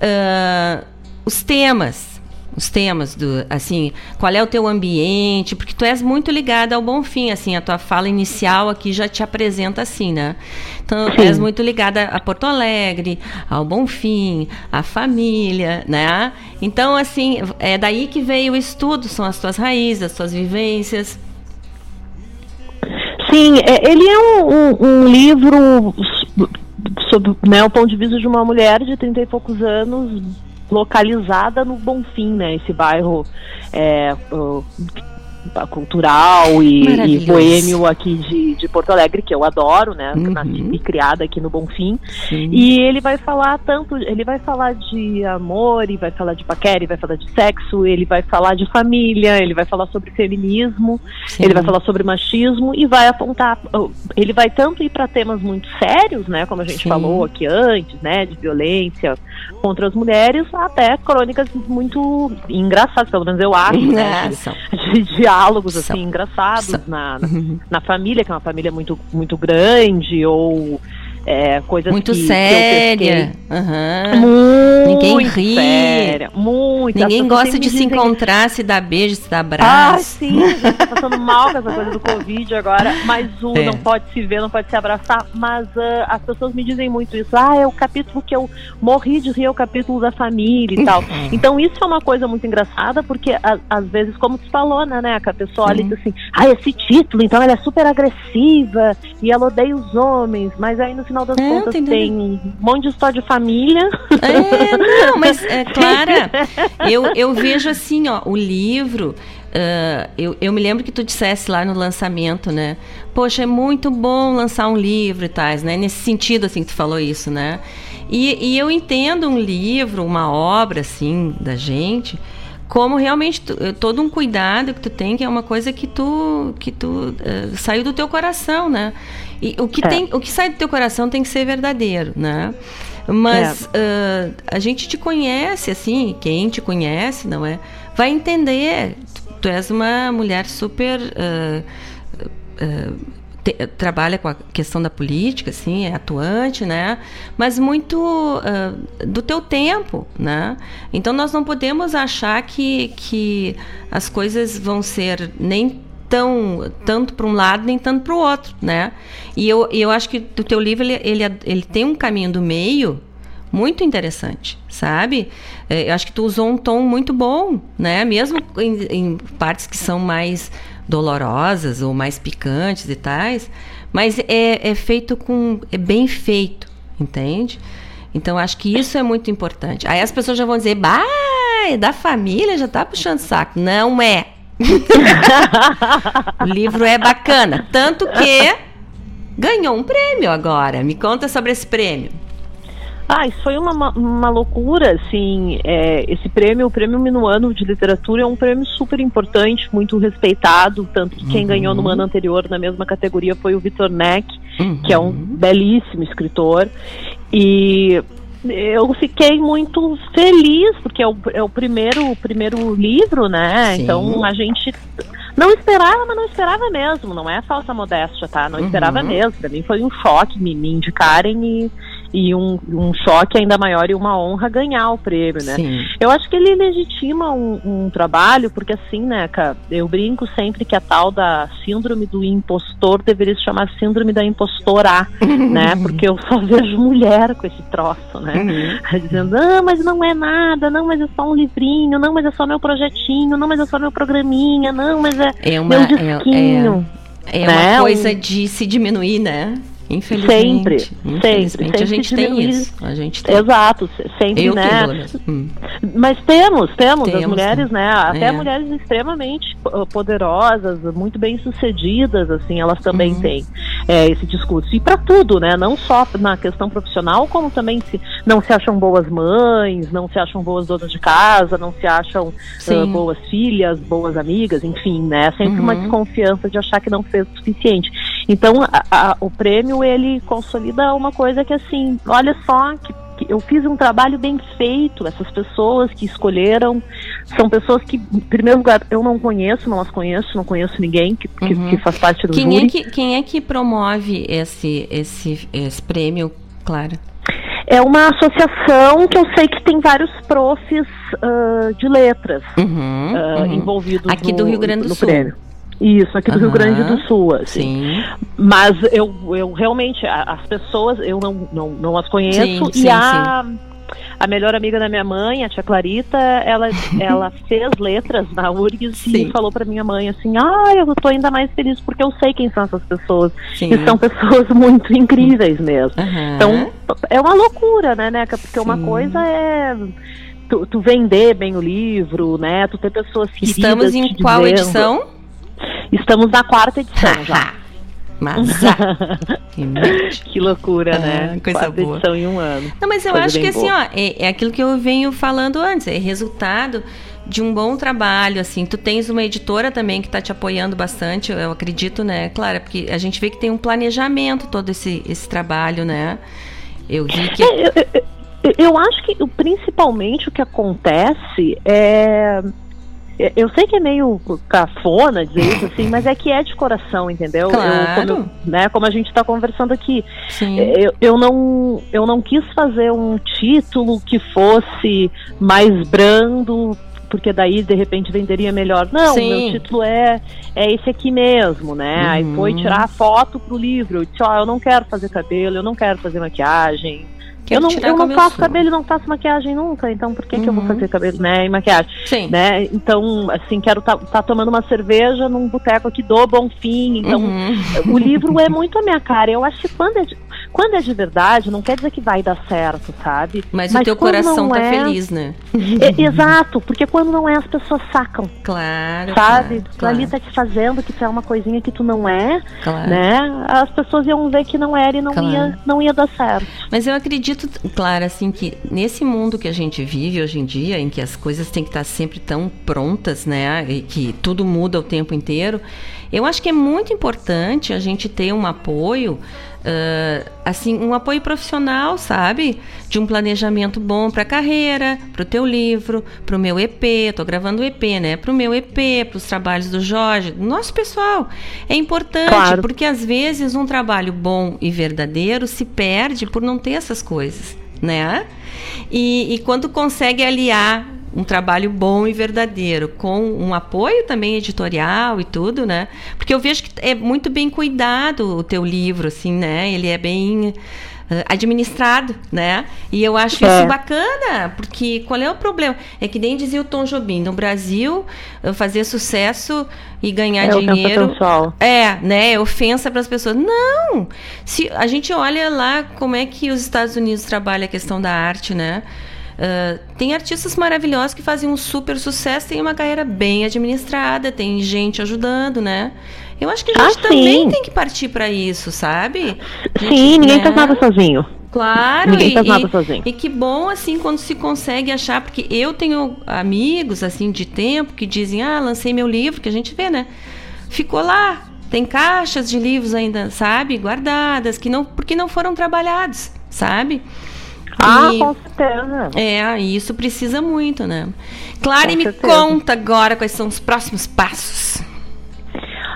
Ah, os temas. Os temas do, assim, qual é o teu ambiente, porque tu és muito ligada ao bom fim, assim, a tua fala inicial aqui já te apresenta assim, né? Então, tu és muito ligada a Porto Alegre, ao bom fim, à família, né? Então, assim, é daí que veio o estudo, são as tuas raízes, as tuas vivências. Sim, é, ele é um, um- um livro sobre né, o ponto de vista de uma mulher de 30 e poucos anos localizada no Bonfim, né? Esse bairro é, cultural e, e boêmio aqui de, de Porto Alegre, que eu adoro, né? Uhum. Nasci e criada aqui no Bonfim. Sim. E ele vai falar tanto, ele vai falar de amor, e vai falar de paquera, ele vai falar de sexo, ele vai falar de família, ele vai falar sobre feminismo, Sim. ele vai falar sobre machismo e vai apontar, oh, ele vai tanto ir para temas muito sérios, né, como a gente Sim. falou aqui antes, né, de violência contra as mulheres, até crônicas muito engraçadas, pelo menos eu acho, né, É, de- são. de diálogos São. assim engraçados São. na, na, na família, que é uma família muito muito grande ou é, coisas Muito que, que séria. pesquei. Aham. Muito Ninguém ri, séria. Muito. Ninguém gosta de se encontrar, se dar beijo, se dar Ah, abraço. sim, a gente tá passando mal com essa coisa do Covid agora, mas o É. não pode se ver, não pode se abraçar, mas ah, as pessoas me dizem muito isso, ah, é o capítulo que eu morri de rir, é o capítulo da família e tal. Então isso é uma coisa muito engraçada, porque a- às vezes, como tu falou, né, né, que a pessoa olha e diz assim, ah, esse título, então ela é super agressiva e ela odeia os homens, mas aí no final das É, contas tem um monte de história de família. É, não, mas, é, Clara, eu, eu vejo assim, ó, o livro. ah, eu, eu me lembro que tu dissesse lá no lançamento, né? Poxa, é muito bom lançar um livro e tais, né? Nesse sentido, assim, que tu falou isso, né? E, e eu entendo um livro, uma obra, assim, da gente, como realmente tu- eh, todo um cuidado que tu tem, que é uma coisa que tu, que tu eh, saiu do teu coração, né? E o que, É. tem, o que sai do teu coração tem que ser verdadeiro, né? Mas ah, a gente te conhece, assim, quem te conhece, não é? Vai entender. Tu, tu és uma mulher super. ah, ah, te- trabalha com a questão da política, assim, é atuante, né? Mas muito ah, do teu tempo, né? Então nós não podemos achar que, que as coisas vão ser nem tão tanto para um lado nem tanto para o outro, né? E eu, eu acho que o teu livro ele, ele, ele tem um caminho do meio muito interessante, sabe? É, Eu acho que tu usou um tom muito bom, né? Mesmo em, em partes que são mais dolorosas ou mais picantes e tais, mas é, é feito com é bem feito, entende? Então acho que isso é muito importante. Aí as pessoas já vão dizer, bah, é da família já tá puxando saco. Não é. o livro é bacana, tanto que ganhou um prêmio agora. Me conta sobre esse prêmio. Ah, isso foi uma, uma- loucura, assim, é, esse prêmio, o Prêmio Minuano de Literatura é um prêmio super importante, muito respeitado, tanto que quem ganhou no ano anterior na mesma categoria foi o Vitor Neck, que é um belíssimo escritor, e eu fiquei muito feliz, porque é o, é o primeiro, o primeiro livro, né, Sim. então a gente não esperava, mas não esperava mesmo, não é falsa modéstia, tá, não esperava Uhum. mesmo, pra mim foi um choque me, me indicarem e e um, um choque ainda maior e uma honra ganhar o prêmio, né? Sim. Eu acho que ele legitima um, um trabalho, porque assim, né, cara, eu brinco sempre que a tal da síndrome do impostor deveria se chamar síndrome da impostora, né? Porque eu só vejo mulher com esse troço, né? Dizendo, ah, mas não é nada, não, mas é só um livrinho, não, mas é só meu projetinho, não, mas é só meu programinha, não, mas é, É uma, meu é, disquinho. é, é né? uma coisa Um- de se diminuir, né? Infelizmente. Sempre, Infelizmente, sempre, a gente sempre tem isso. A gente tem. Exato, se- sempre, Eu né? menos. Hum. Mas temos, temos, as Temos, mulheres, sim. né? Até É. mulheres extremamente po- poderosas, muito bem sucedidas, assim, elas também Uhum. têm é, esse discurso. E para tudo, né? Não só na questão profissional, como também se não se acham boas mães, não se acham boas donas de casa, não se acham ah, boas filhas, boas amigas, enfim, né? Sempre uma Uhum. desconfiança de achar que não fez o suficiente. Então, a- a- o prêmio ele consolida uma coisa que assim, olha só que, que eu fiz um trabalho bem feito. Essas pessoas que escolheram são pessoas que, em primeiro lugar, eu não conheço, não as conheço, não conheço ninguém que, que, Uhum. que faz parte do Quem júri. é, que, quem é que promove esse, esse, esse prêmio, Clara? É uma associação que eu sei que tem vários profs ah, de letras Uhum, ah, uhum. envolvidos Aqui no, do Rio Grande do Sul. prêmio. Isso, aqui do Rio Aham. Grande do Sul, assim. Sim. Mas eu, eu realmente, as pessoas, eu não, não, não as conheço. Sim, e sim, a, a melhor amiga da minha mãe, a tia Clarita, ela, ela fez letras na URGS Sim. e falou pra minha mãe assim, ah, eu tô ainda mais feliz porque eu sei quem são essas pessoas. Sim. E são pessoas muito incríveis mesmo. Aham. Então, é uma loucura, né, Neca? Porque uma Sim. coisa é... Tu, tu vender bem o livro, né? Tu ter pessoas queridas Estamos em qual dizendo. edição? Estamos na quarta edição já. Mas, ah, que loucura, É, né? coisa Quarta boa. edição em um ano. Não, mas eu Coisa acho que assim, boa. ó, é, é aquilo que eu venho falando antes, é resultado de um bom trabalho, assim. Tu tens uma editora também que está te apoiando bastante, eu acredito, né, Clara? Porque a gente vê que tem um planejamento todo esse, esse trabalho, né? Eu vi que. É, eu, eu- eu acho que principalmente o que acontece é eu- eu sei que é meio cafona dizer isso, assim, mas é que é de coração, entendeu? Eu- Claro. como, eu- né, como a gente está conversando aqui. Sim. Eu, eu, não, eu não quis fazer um título que fosse mais brando, porque daí de repente venderia melhor. Não, Sim. meu título é, é esse aqui mesmo, né? Aí Uhum. foi tirar a foto pro livro. Eu disse, ó, eu não quero fazer cabelo, eu não quero fazer maquiagem. Eu não, eu não faço sou. cabelo e não faço maquiagem nunca, então por que, que eu vou Uhum. fazer cabelo né, e maquiagem? Sim. Né? Então, assim, quero estar tá, tomando uma cerveja num boteco aqui do Bonfim. Então, Uhum. o livro é muito a minha cara. Eu acho que quando é, de, quando é de verdade, não quer dizer que vai dar certo, sabe? Mas, o teu coração tá é- feliz, né? É, exato, porque quando não é, as pessoas sacam. Claro. Sabe? claro, Ali tá te fazendo que tu é uma coisinha que tu não é, Claro. né? As pessoas iam ver que não era e não, Claro. ia, não ia dar certo. Mas eu acredito, claro, assim, que nesse mundo que a gente vive hoje em dia, em que as coisas têm que estar sempre tão prontas, né? E que tudo muda o tempo inteiro, eu acho que é muito importante a gente ter um apoio, ah, assim, um apoio profissional, sabe? De um planejamento bom para a carreira, para o teu livro, para o meu EP, tô gravando o EP, né? Para o meu EP, para os trabalhos do Jorge, do nosso pessoal. É importante, Claro. porque às vezes um trabalho bom e verdadeiro se perde por não ter essas coisas, né? E, e quando consegue aliar um trabalho bom e verdadeiro com um apoio também editorial e tudo, né? Porque eu vejo que é muito bem cuidado o teu livro, assim, né? Ele é bem eh, administrado, né? E eu acho É. isso bacana, porque qual é o problema? É que nem dizia o Tom Jobim, no Brasil, eh, fazer sucesso e ganhar É dinheiro é, né? É ofensa para as pessoas. Não! Se a gente olha lá como é que os Estados Unidos trabalham a questão da arte, né? Ah, tem artistas maravilhosos que fazem um super sucesso, tem uma carreira bem administrada, tem gente ajudando, né? Eu acho que a gente Ah, também tem que partir para isso, sabe? Gente, Sim, ninguém né? faz nada sozinho. Claro, Ninguém e, faz nada e- sozinho. e que bom assim quando se consegue achar, porque eu tenho amigos assim de tempo que dizem: "Ah, lancei meu livro", que a gente vê, né? Ficou lá, tem caixas de livros ainda, sabe, guardadas que não porque não foram trabalhados, sabe? Ah, E- com certeza. é, isso precisa muito, né? Clara, Com me certeza. conta agora quais são os próximos passos.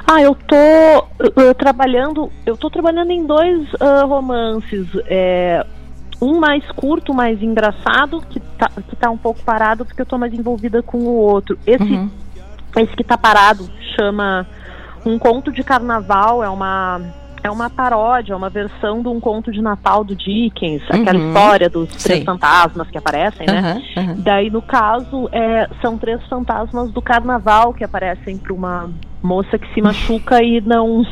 Ah, eu tô uh, uh, trabalhando, eu tô trabalhando em dois ah, romances. É, um mais curto, mais engraçado, que tá, que tá um pouco parado, porque eu tô mais envolvida com o outro. Esse, Uhum. esse que tá parado chama Um Conto de Carnaval, é uma. É uma paródia, é uma versão de um conto de Natal do Dickens, aquela Uhum. história dos três Sei. fantasmas que aparecem, né? Aham. Daí, no caso, é, são três fantasmas do carnaval que aparecem para uma moça que se machuca e não.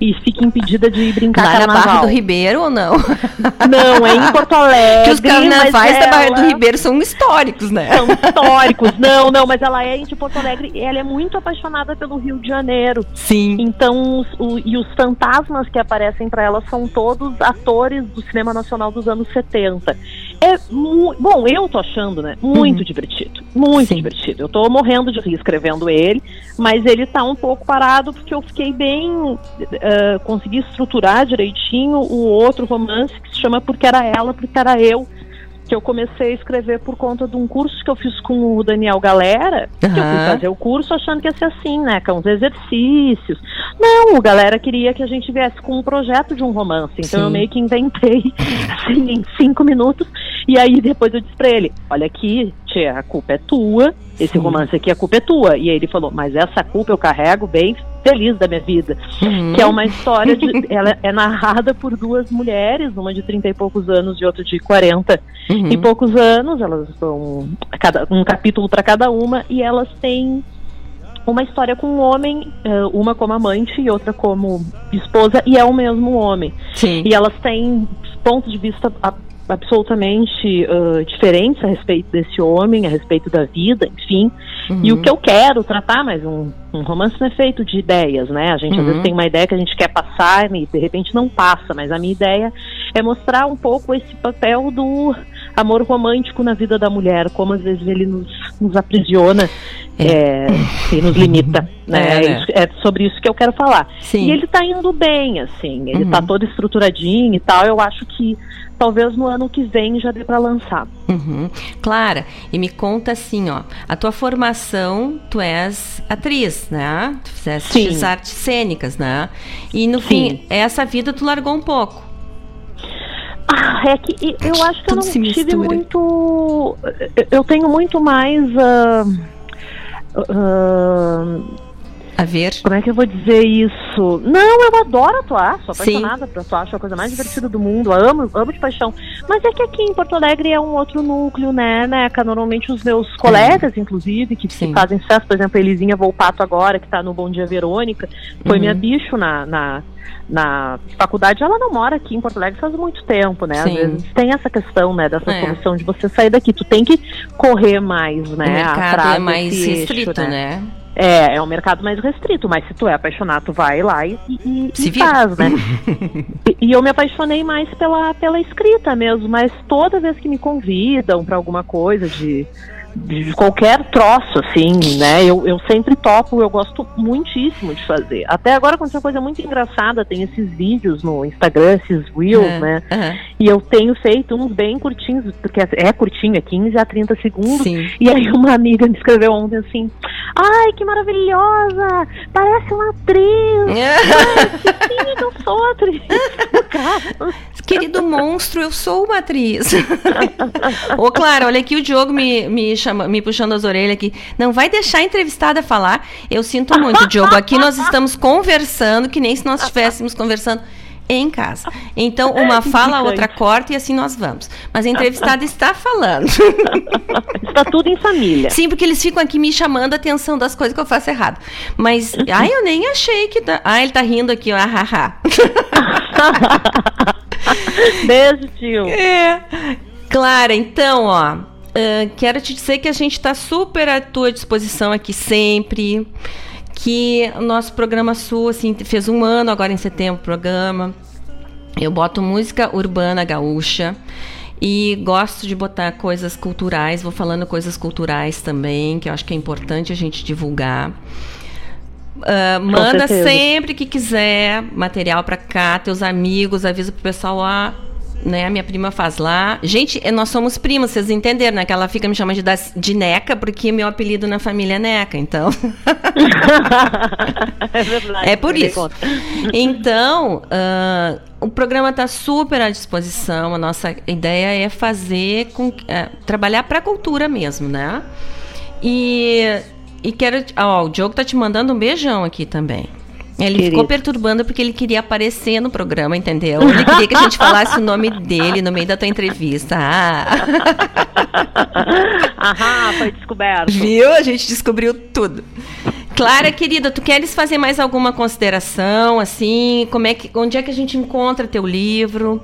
e fica impedida de brincar na carnaval. Barra do Ribeiro ou não? Não, é em Porto Alegre. que os carnavais da Barra do Ribeiro são históricos, né? São históricos. não, não, mas ela é de Porto Alegre e ela é muito apaixonada pelo Rio de Janeiro. Sim. Então, os, o- e os fantasmas que aparecem para ela são todos atores do cinema nacional dos anos 70. É bom, eu tô achando, né? Muito Uhum. divertido. Muito divertido. Eu tô morrendo de rir escrevendo ele, mas ele tá um pouco parado porque eu fiquei bem. eh, consegui estruturar direitinho o outro romance que se chama Porque Era Ela, Porque Era Eu. Que eu comecei a escrever por conta de um curso que eu fiz com o Daniel Galera. Que eu fui fazer o curso achando que ia ser assim, né? Com os exercícios. Não, o galera queria que a gente viesse com um projeto de um romance. Então Sim. eu meio que inventei assim, em cinco minutos. E aí depois eu disse pra ele: Olha aqui, tia, a culpa é tua. Esse Sim. romance aqui, a culpa é tua. E aí ele falou: Mas essa culpa eu carrego bem feliz da minha vida. Uhum. Que é uma história de. ela é narrada por duas mulheres, uma de 30 e poucos anos e outra de 40 Uhum. e poucos anos. Elas são cada, um capítulo para cada uma e elas têm uma história com um homem, eh, uma como amante e outra como esposa, e é o mesmo homem. Sim. E elas têm pontos de vista absolutamente eh, diferentes a respeito desse homem, a respeito da vida, enfim. E Uhum. o que eu quero tratar, mas um, um romance não é feito de ideias, né? A gente às Uhum. vezes tem uma ideia que a gente quer passar e de repente não passa, mas a minha ideia é mostrar um pouco esse papel do amor romântico na vida da mulher, como às vezes ele nos, nos aprisiona é, que nos limita, né? É, né? Isso- É sobre isso que eu quero falar. Sim. E ele tá indo bem, assim, ele Uhum. tá todo estruturadinho e tal. Eu acho que talvez no ano que vem já dê para lançar. Uhum. Clara, e me conta assim, ó, a tua formação, tu és atriz, né? Tu fizeste Sim. artes cênicas, né? E no fim, essa vida tu largou um pouco. Ah, é que eu acho que eu Tudo não se tive muito. eu- Eu tenho muito mais. ah, ah, A ver. Como é que eu vou dizer isso? Não, eu adoro atuar, sou Sim. apaixonada por atuar, acho a coisa mais divertida do mundo, amo, amo de paixão. Mas é que aqui em Porto Alegre é um outro núcleo, né, Neca? Normalmente os meus colegas, inclusive, que, que fazem sucesso, por exemplo, a Elisinha Volpato agora, que tá no Bom Dia Verônica, foi Uhum. minha bicho na, na, na faculdade. Ela não mora aqui em Porto Alegre faz muito tempo, né? Às Sim. vezes tem essa questão, né, dessa É. solução de você sair daqui. Tu tem que correr mais, né? o mercado atrás é mais eixo, restrito, né? É, é um mercado mais restrito, mas se tu é apaixonado, tu vai lá e, e, Se e faz, né? e, e eu me apaixonei mais pela, pela escrita mesmo, mas toda vez que me convidam pra alguma coisa de, de qualquer troço, assim, né? Eu, eu sempre topo, eu gosto muitíssimo de fazer. Até agora aconteceu uma coisa muito engraçada, tem esses vídeos no Instagram, esses reels, É, né? aham. E eu tenho feito uns bem curtinhos, porque é curtinho, é 15 a 30 segundos. Sim. E aí uma amiga me escreveu ontem assim, ai, que maravilhosa! Parece uma atriz! Ai, sim, eu sou atriz! Querido monstro, eu sou uma atriz. Ô, Clara, olha aqui o Diogo me, me, chama, me puxando as orelhas aqui. Não vai deixar a entrevistada falar. Eu sinto muito, Diogo. Aqui nós estamos conversando, que nem se nós estivéssemos conversando em casa. Então, uma fala, a outra corta e assim nós vamos. Mas a entrevistada está falando. Está tudo em família. Sim, porque eles ficam aqui me chamando a atenção das coisas que eu faço errado. Mas, ai, eu nem achei que. Tá... Ah, ele tá rindo aqui, ó. Ah. Beijo, tio. É. Clara, então, ó. Ah, quero te dizer que a gente está super à tua disposição aqui sempre. Que nosso programa Sul, assim, fez um ano agora em setembro o programa. Eu boto música urbana gaúcha. E gosto de botar coisas culturais, vou falando coisas culturais também, que eu acho que é importante a gente divulgar. Ah, manda sempre que quiser material pra cá, teus amigos, avisa pro pessoal lá, né? Minha prima faz lá. Gente, eh, nós somos primos, vocês entenderam, né? Que ela fica me chamando de, das- de Neca, porque meu apelido na família é Neca, então. é verdade. É por isso. Então, ah, o programa está super à disposição. A nossa ideia é fazer com é, trabalhar para a cultura mesmo, né? E, e quero. Ó, o Diogo tá te mandando um beijão aqui também. Ele Querido. ficou perturbando porque ele queria aparecer no programa, entendeu? Ele queria que a gente falasse o nome dele no meio da tua entrevista. Ah. Aham, foi descoberto. Viu? A gente descobriu tudo. Clara, querida, tu queres fazer mais alguma consideração, assim? Como é que, onde é que a gente encontra teu livro?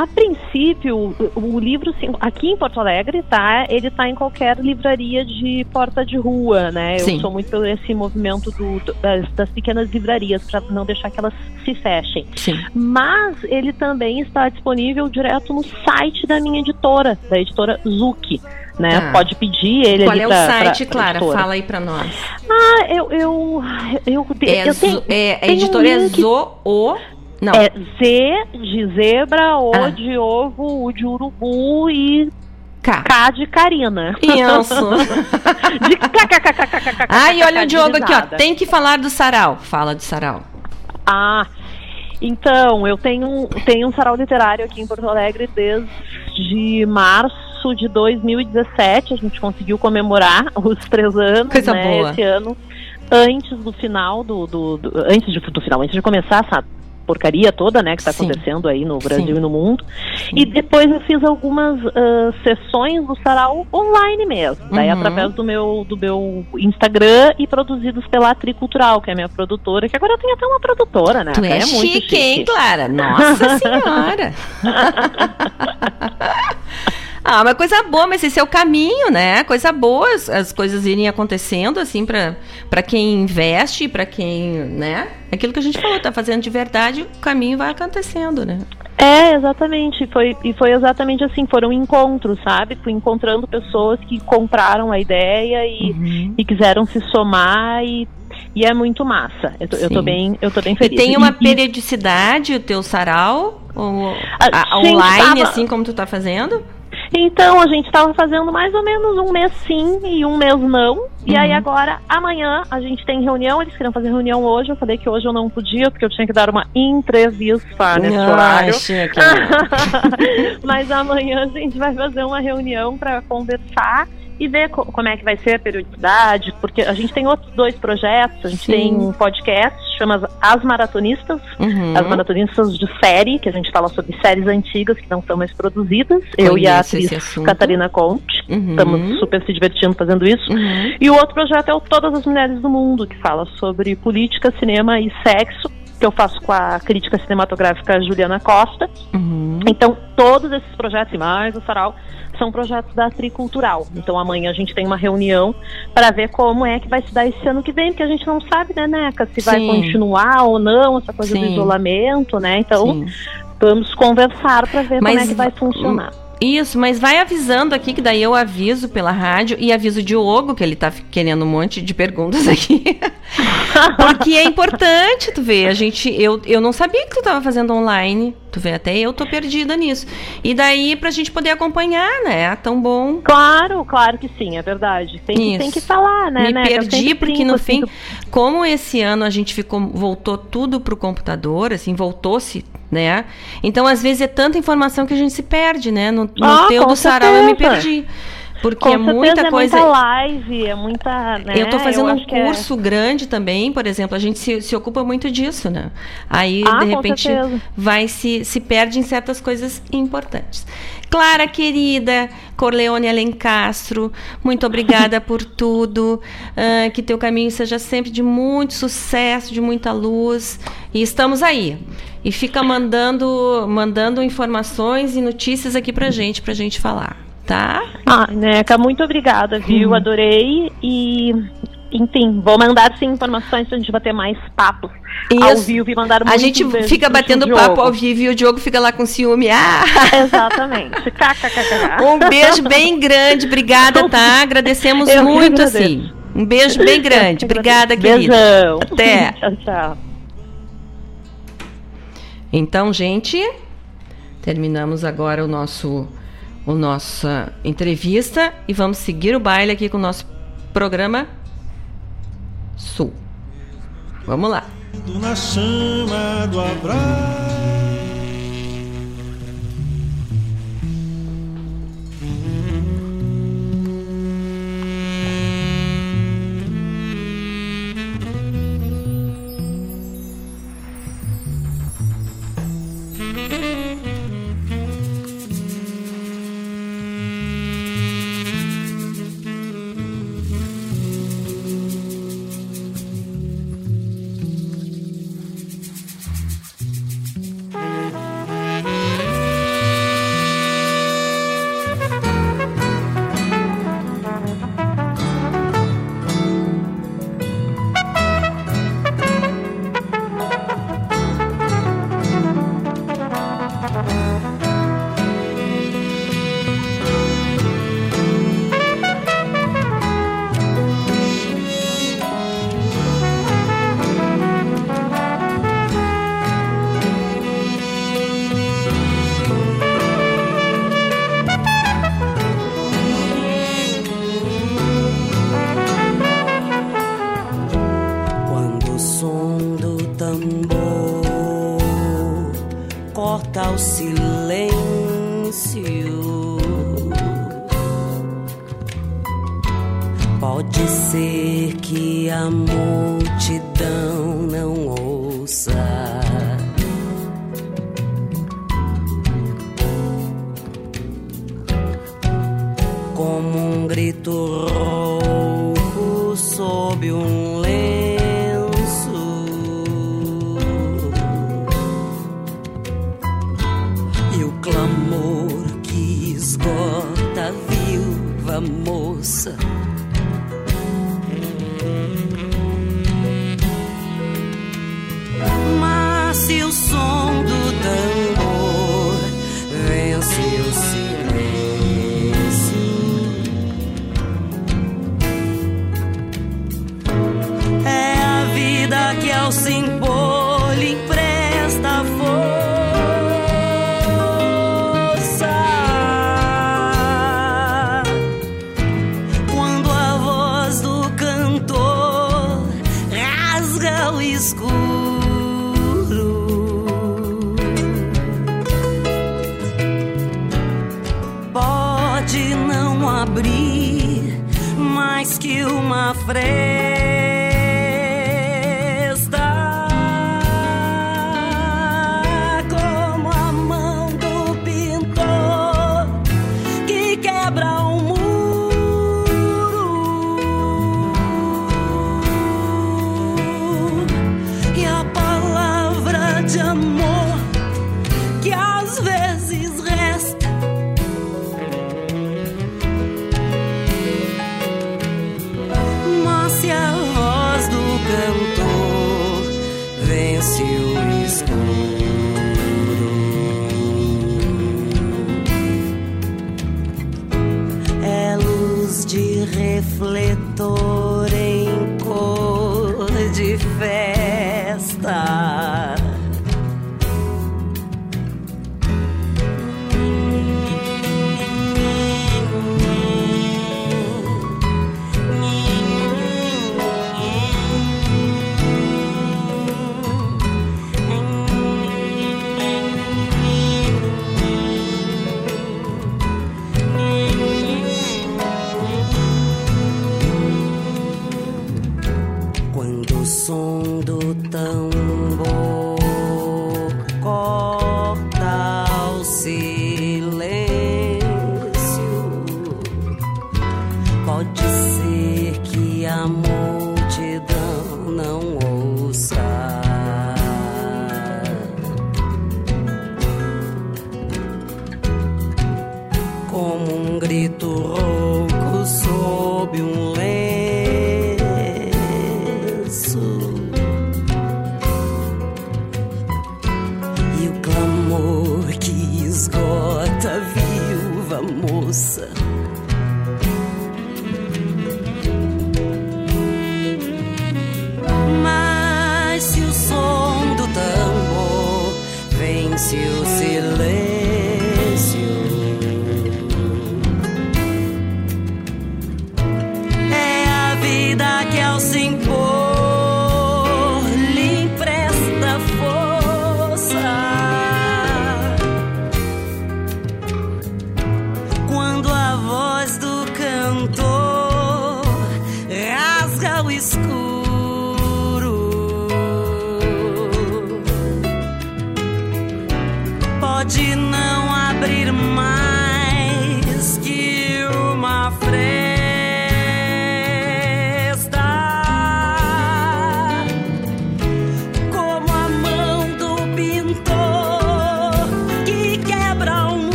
A princípio, o, o livro, sim, aqui em Porto Alegre, tá? Ele tá em qualquer livraria de porta de rua, né? Eu Sim. sou muito pelo esse movimento do- do- das, das pequenas livrarias, para não deixar que elas se fechem. Sim. Mas ele também está disponível direto no site da minha editora, da editora Zuki. Né? Tá. Pode pedir ele Qual ali é o pra- site, pra- pra Clara? editora. Fala aí pra nós. Ah, eu. eu, eu, É, eu tenho, zo- é, a tem um editora é link- Zoo. Não. É Z de zebra, O Ah. de ovo, U de urubu e K. de Karina. Isso. de kkkkkkkk. Ai, olha o Diogo aqui, ó. Tem que falar do sarau. Fala do sarau. Ah, então, eu tenho, um- tenho um sarau literário aqui em Porto Alegre desde março de 2017. A gente conseguiu comemorar os três anos, Coisa né, boa. esse ano, antes do final do, do, do- antes de- do final, antes de começar essa porcaria toda, né, que está Sim. acontecendo aí no Brasil Sim. e no mundo. E depois eu fiz algumas ah, sessões do sarau online mesmo, daí Uhum. através do meu do meu Instagram e produzidos pela Tricultural, que é a minha produtora, que agora eu tenho até uma produtora, né? Tu é, é muito chique, hein, Clara? Nossa senhora! Ah, uma coisa boa, mas esse é o caminho, né? Coisa boa, as, as coisas irem acontecendo, assim, pra, pra quem investe, pra quem, né? Aquilo que a gente falou, tá fazendo de verdade, o caminho vai acontecendo, né? É, exatamente. Foi, e foi exatamente assim, foram encontros, sabe? Fui encontrando pessoas que compraram a ideia e, Uhum. e quiseram se somar e, e é muito massa. Eu tô, eu tô bem, eu tô bem E feliz. tem uma E- e- periodicidade o teu sarau? Ou, A a- gente online, tava- assim como tu tá fazendo? Então, a gente estava fazendo mais ou menos um mês sim e um mês não. E aí Uhum. agora, amanhã, a gente tem reunião. Eles queriam fazer reunião hoje. Eu falei que hoje eu não podia, porque eu tinha que dar uma entrevista nesse Ah, horário. Mas amanhã a gente vai fazer uma reunião para conversar e ver co- como é que vai ser a periodicidade, porque a gente tem outros dois projetos. A gente Sim. tem um podcast, chama As Maratonistas, Uhum. as maratonistas de série, que a gente fala sobre séries antigas que não são mais produzidas. Eu e a Conheço atriz. Catarina Conte. Uhum. Estamos super se divertindo fazendo isso. Uhum. E o outro projeto é o Todas as Mulheres do Mundo, que fala sobre política, cinema e sexo, que eu faço com a crítica cinematográfica Juliana Costa. Uhum. Então, todos esses projetos, e mais o Sarau, são projetos da Tricultural. Então, amanhã a gente tem uma reunião para ver como é que vai se dar esse ano que vem, porque a gente não sabe, né, Neca, se vai Sim. continuar ou não, essa coisa do Sim. isolamento, né? Então, Sim. vamos conversar para ver Mas como é que vai funcionar. Isso, mas vai avisando aqui, que daí eu aviso pela rádio e aviso o Diogo, que ele tá querendo um monte de perguntas aqui. Porque é importante, tu vê, a gente, eu, eu não sabia que tu tava fazendo online, tu vê, até eu tô perdida nisso. E daí, pra gente poder acompanhar, né, tão bom. Claro, claro que sim, é verdade. Tem, que, tem que falar, né? Me né? Perdi porque no fim, como esse ano a gente ficou, voltou tudo pro computador, assim, voltou-se, né? Então às vezes é tanta informação que a gente se perde, né? No, no Ah, teu do sarau eu me perdi. Porque Com é muita é coisa. muita live, é muita. Né? Eu tô fazendo um acho que é- curso grande também, por exemplo, a gente se, se ocupa muito disso, né? Aí, Ah, de repente, certeza. vai se, se perde em certas coisas importantes. Clara, querida, Corleone Alencastro, muito obrigada por tudo. ah, que teu caminho seja sempre de muito sucesso, de muita luz. E estamos aí. E fica mandando, mandando informações e notícias aqui pra gente, pra gente falar, tá? Ah, Neca, muito obrigada, viu? Adorei. E, enfim, vou mandar sim informações pra gente bater mais papos ao Isso. vivo e mandar A gente fica batendo papo ao vivo e o Diogo fica lá com ciúme. Ah! Exatamente. Um beijo bem grande, obrigada, tá? Agradecemos Eu muito, assim. Um beijo bem grande. Obrigada, querida. Beijão. Até. tchau, tchau. Então, gente, terminamos agora o nosso o nossa entrevista e vamos seguir o baile aqui com o nosso programa Sul. Vamos lá. na chama do abraço.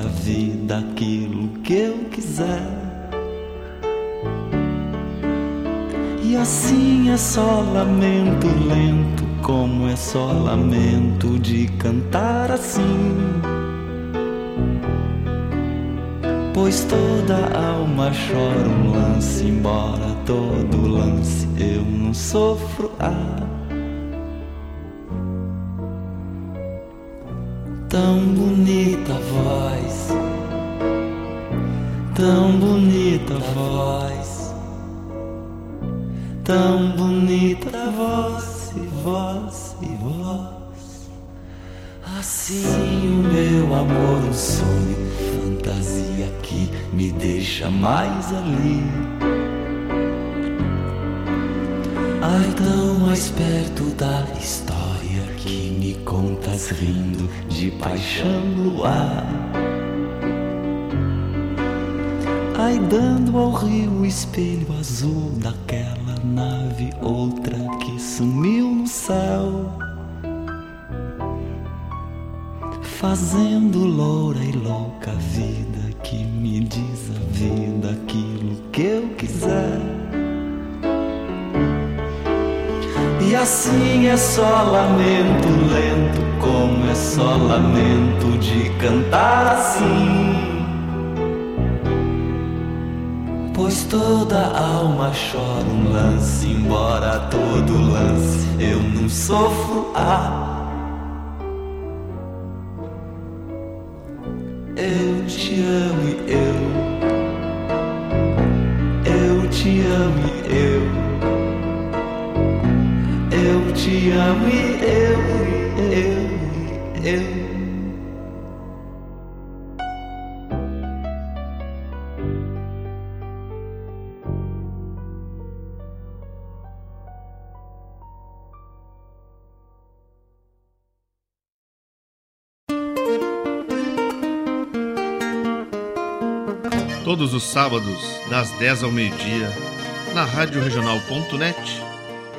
A vida aquilo que eu quiser. E assim é só lamento lento, como é só lamento de cantar assim. Pois toda alma chora um lance, embora todo lance eu não sofro. Ah. Tão bonita voz, mais ali. Ai, tão mais perto da história que me contas rindo de paixão no ar. Ai, dando ao rio o espelho azul daquela nave, outra que sumiu no céu. Fazendo loura e louca vida que me diz assim é só lamento lento, como é só lamento de cantar assim. Pois toda alma chora um lance, embora todo lance eu não sofro. Ah, eu te amo e eu, amo e eu, eu, eu. Todos os sábados, das 10 ao meio-dia, na Rádio Regional.net,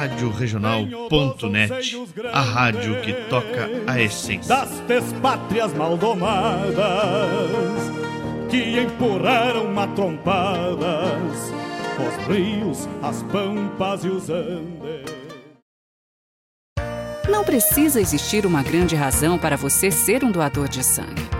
Rádio Regional.net, a rádio que toca a essência. das despátrias maldomadas que empurraram matrompadas os rios, as pampas e os andes. Não precisa existir uma grande razão para você ser um doador de sangue.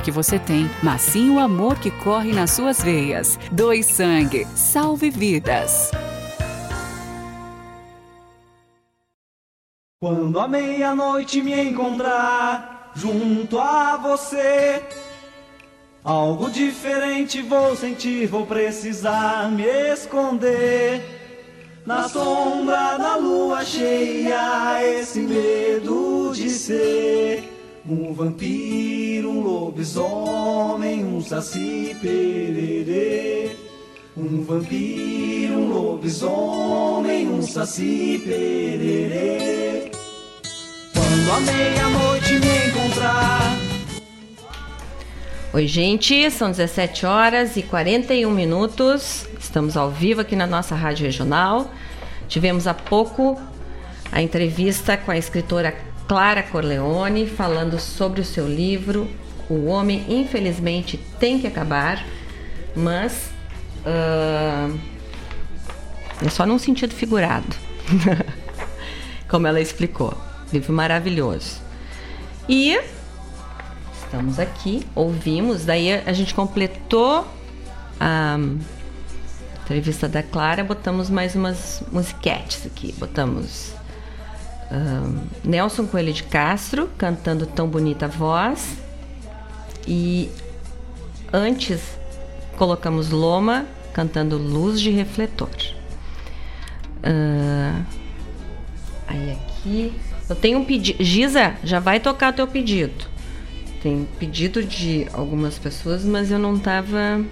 que você tem, mas sim o amor que corre nas suas veias. Doe sangue, salve vidas. Quando a meia-noite me encontrar junto a você, algo diferente vou sentir, vou precisar me esconder. Na sombra da lua cheia, esse medo de ser um vampiro, um lobisomem, um saci pererê. Um vampiro, um lobisomem, um saci pererê. Quando a meia-noite me encontrar. Oi, gente, são 17 horas e 41 minutos. Estamos ao vivo aqui na nossa rádio regional. Tivemos há pouco a entrevista com a escritora Clara Corleone falando sobre o seu livro O Homem Infelizmente Tem que Acabar, mas ah, é só num sentido figurado, como ela explicou. Livro maravilhoso. E estamos aqui, ouvimos, daí a gente completou a entrevista da Clara, botamos mais umas musiquetes aqui. Botamos Nelson Coelho de Castro cantando Tão Bonita Voz. E antes colocamos Loma cantando Luz de Refletor. Ah, aí aqui. Eu tenho um pedido. Giza, já vai tocar teu pedido. Tem pedido de algumas pessoas, mas eu não tava.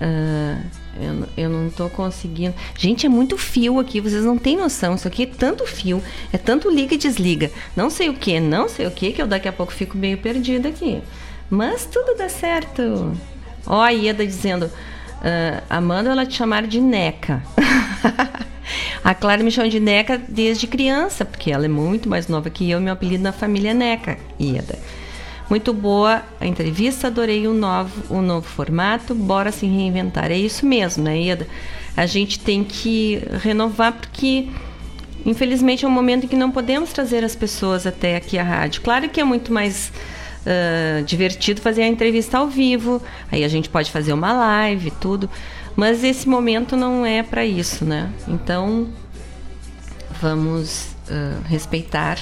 Ah, eu, eu não tô conseguindo. Gente, é muito fio aqui, vocês não têm noção. Isso aqui é tanto fio, é tanto liga e desliga. Não sei o que, não sei o que, que eu daqui a pouco fico meio perdida aqui. Mas tudo dá certo. Ó, a Ieda dizendo: ah, Amanda, ela te chamaram de Neca. A Clara me chama de Neca desde criança, porque ela é muito mais nova que eu. Meu apelido na família é Neca, Ieda. Muito boa a entrevista, adorei o novo, o novo formato. Bora se reinventar. É isso mesmo, né, Ieda? A gente tem que renovar, porque infelizmente é um momento em que não podemos trazer as pessoas até aqui à rádio. Claro que é muito mais ah, divertido fazer a entrevista ao vivo, aí a gente pode fazer uma live, tudo. Mas esse momento não é para isso, né? Então vamos ah, respeitar.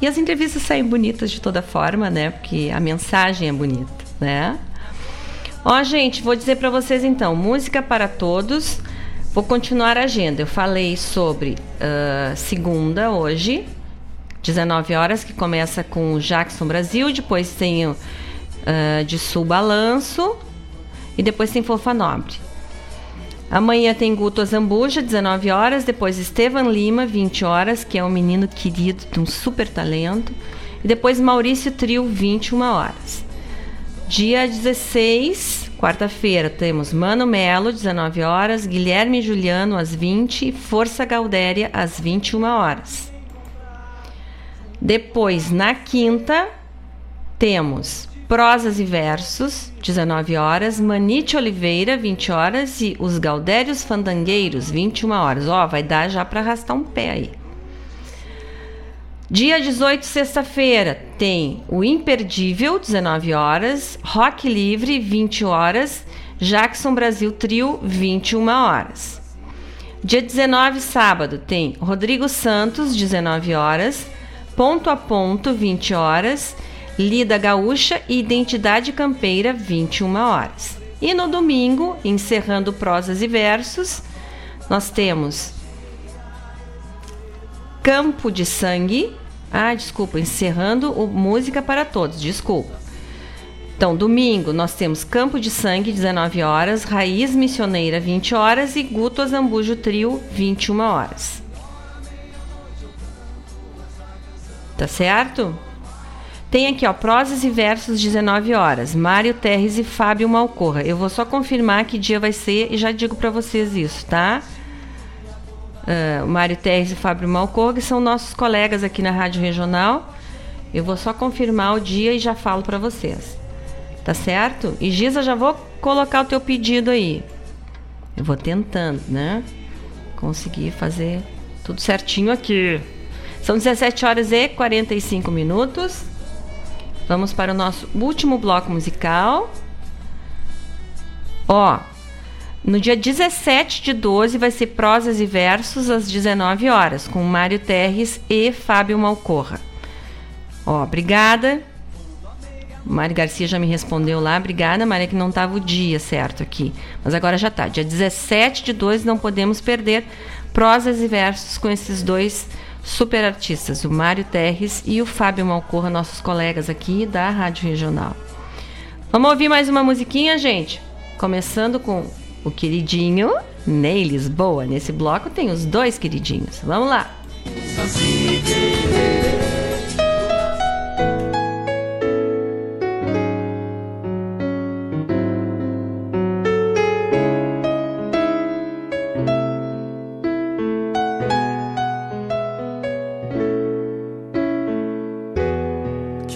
E as entrevistas saem bonitas de toda forma, né? Porque a mensagem é bonita, né? Ó, gente, vou dizer para vocês então, música para todos. Vou continuar a agenda. Eu falei sobre ah, segunda hoje, 19 horas, que começa com Jackson Brasil, depois tem ah, de Sul Balanço e depois tem Fofa Nobre. Amanhã tem Guto Azambuja, 19 horas. Depois Estevan Lima, 20 horas, que é um menino querido, de um super talento. E depois Maurício Trio, 21 horas. Dia 16, quarta-feira, temos Mano Melo, 19 horas. Guilherme Juliano, às 20. Força Gaudéria, às 21 horas. Depois, na quinta, temos Prosas e Versos, 19 horas, Manite Oliveira, 20 horas e Os Gaudérios Fandangueiros, 21 horas. Ó, vai dar já para arrastar um pé aí. Dia 18, sexta-feira, tem o Imperdível, 19 horas, Rock Livre, 20 horas, Jackson Brasil Trio, 21 horas. Dia 19, sábado, tem Rodrigo Santos, 19 horas, Ponto a Ponto, 20 horas, Lida Gaúcha e Identidade Campeira, 21 horas. E no domingo, encerrando prosas e versos, nós temos Campo de Sangue. Ah, desculpa, encerrando o Música para Todos, desculpa. Então, domingo nós temos Campo de Sangue, 19 horas, Raiz Missioneira, 20 horas e Guto Azambujo Trio, 21 horas. Tá certo? Tem aqui, ó, prosas e versos, 19 horas. Mário Terres e Fábio Malcorra. Eu vou só confirmar que dia vai ser e já digo para vocês isso, tá? O Mário Terres e Fábio Malcorra, que são nossos colegas aqui na Rádio Regional. Eu vou só confirmar o dia e já falo para vocês. Tá certo? E Giza, já vou colocar o teu pedido aí. Eu vou tentando, né? Conseguir fazer tudo certinho aqui. São 17 horas e 45 minutos. Vamos para o nosso último bloco musical. Ó, no dia 17 de 12 vai ser Prosas e Versos às 19 horas, com Mário Terres e Fábio Malcorra. Ó, obrigada. Mário Garcia já me respondeu lá. Obrigada, Maria, que não estava o dia certo aqui. Mas agora já está. Dia 17 de 12 não podemos perder prosas e versos com esses dois super artistas, o Mário Terres e o Fábio Malcorra, nossos colegas aqui da Rádio Regional. Vamos ouvir mais uma musiquinha, gente? Começando com o queridinho Ney Lisboa. Nesse bloco tem os dois queridinhos. Vamos lá. Saci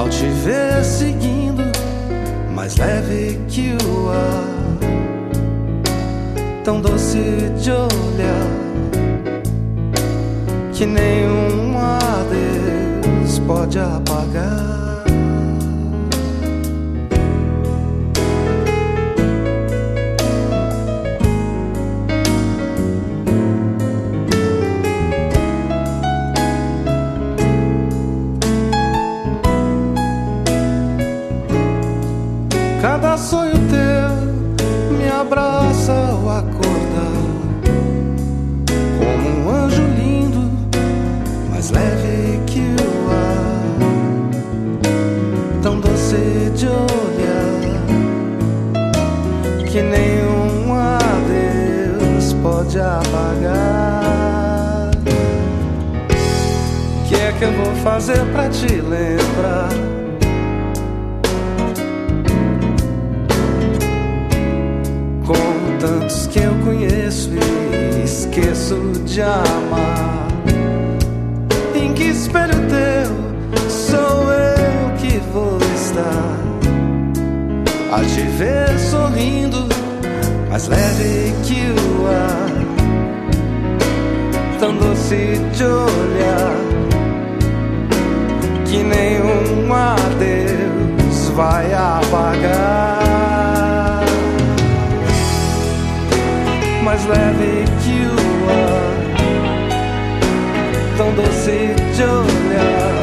Ao te ver seguindo, mais leve que o ar, tão doce de olhar, que nenhum adeus pode apagar. Que eu vou fazer pra te lembrar? como tantos que eu conheço e esqueço de amar. Em que espelho teu sou eu que vou estar? A te ver sorrindo, mais leve que o ar, tão doce de olhar, que nenhum adeus vai apagar. mais leve que o ar, tão doce de olhar,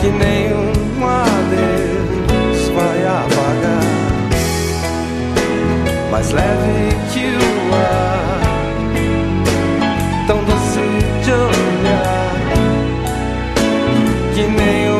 que nenhum adeus vai apagar. Mais leve que o ar, tão doce que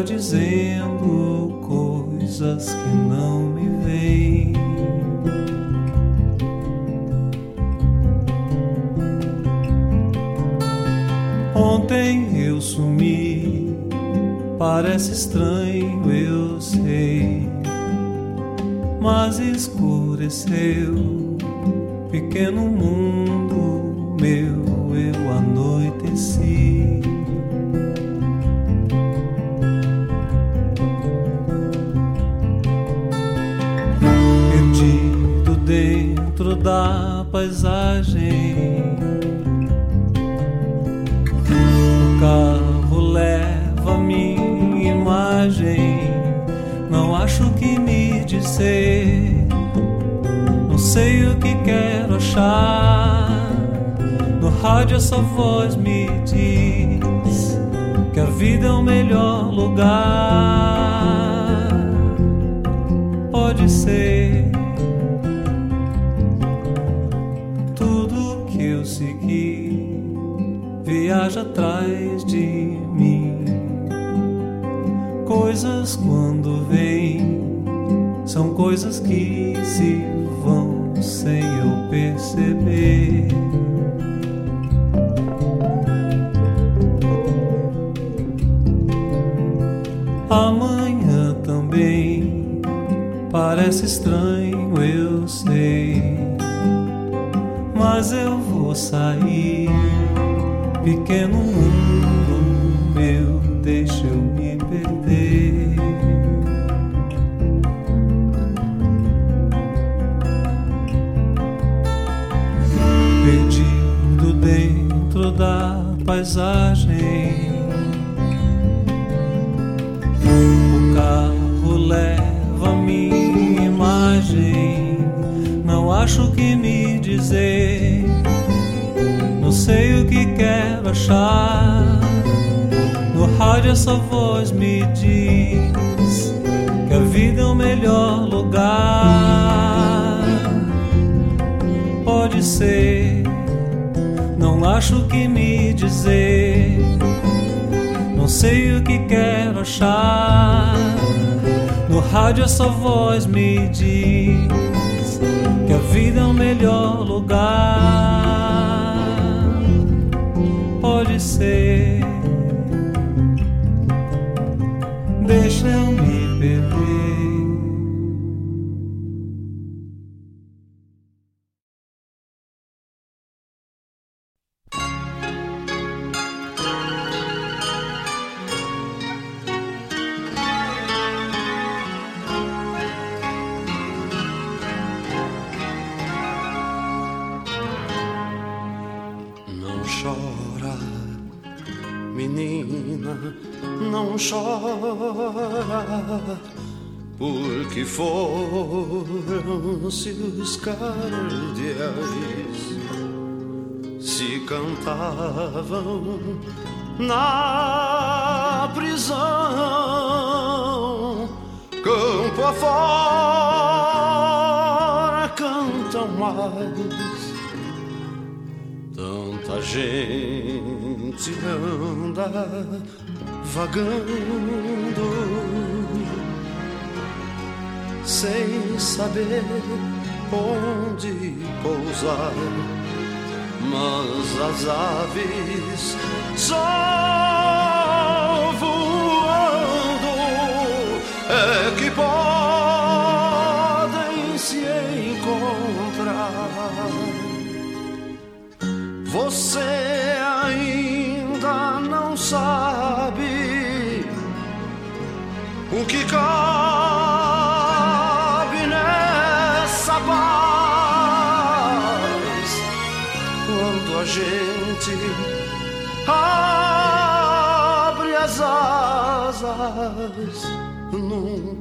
dizendo coisas que não me veem. Ontem eu sumi, parece estranho, eu sei, mas escureceu chora, porque foram-se os cardeais, se cantavam na prisão, campo afora cantam mais. Tanta gente anda vagando sem saber onde pousar, mas as aves só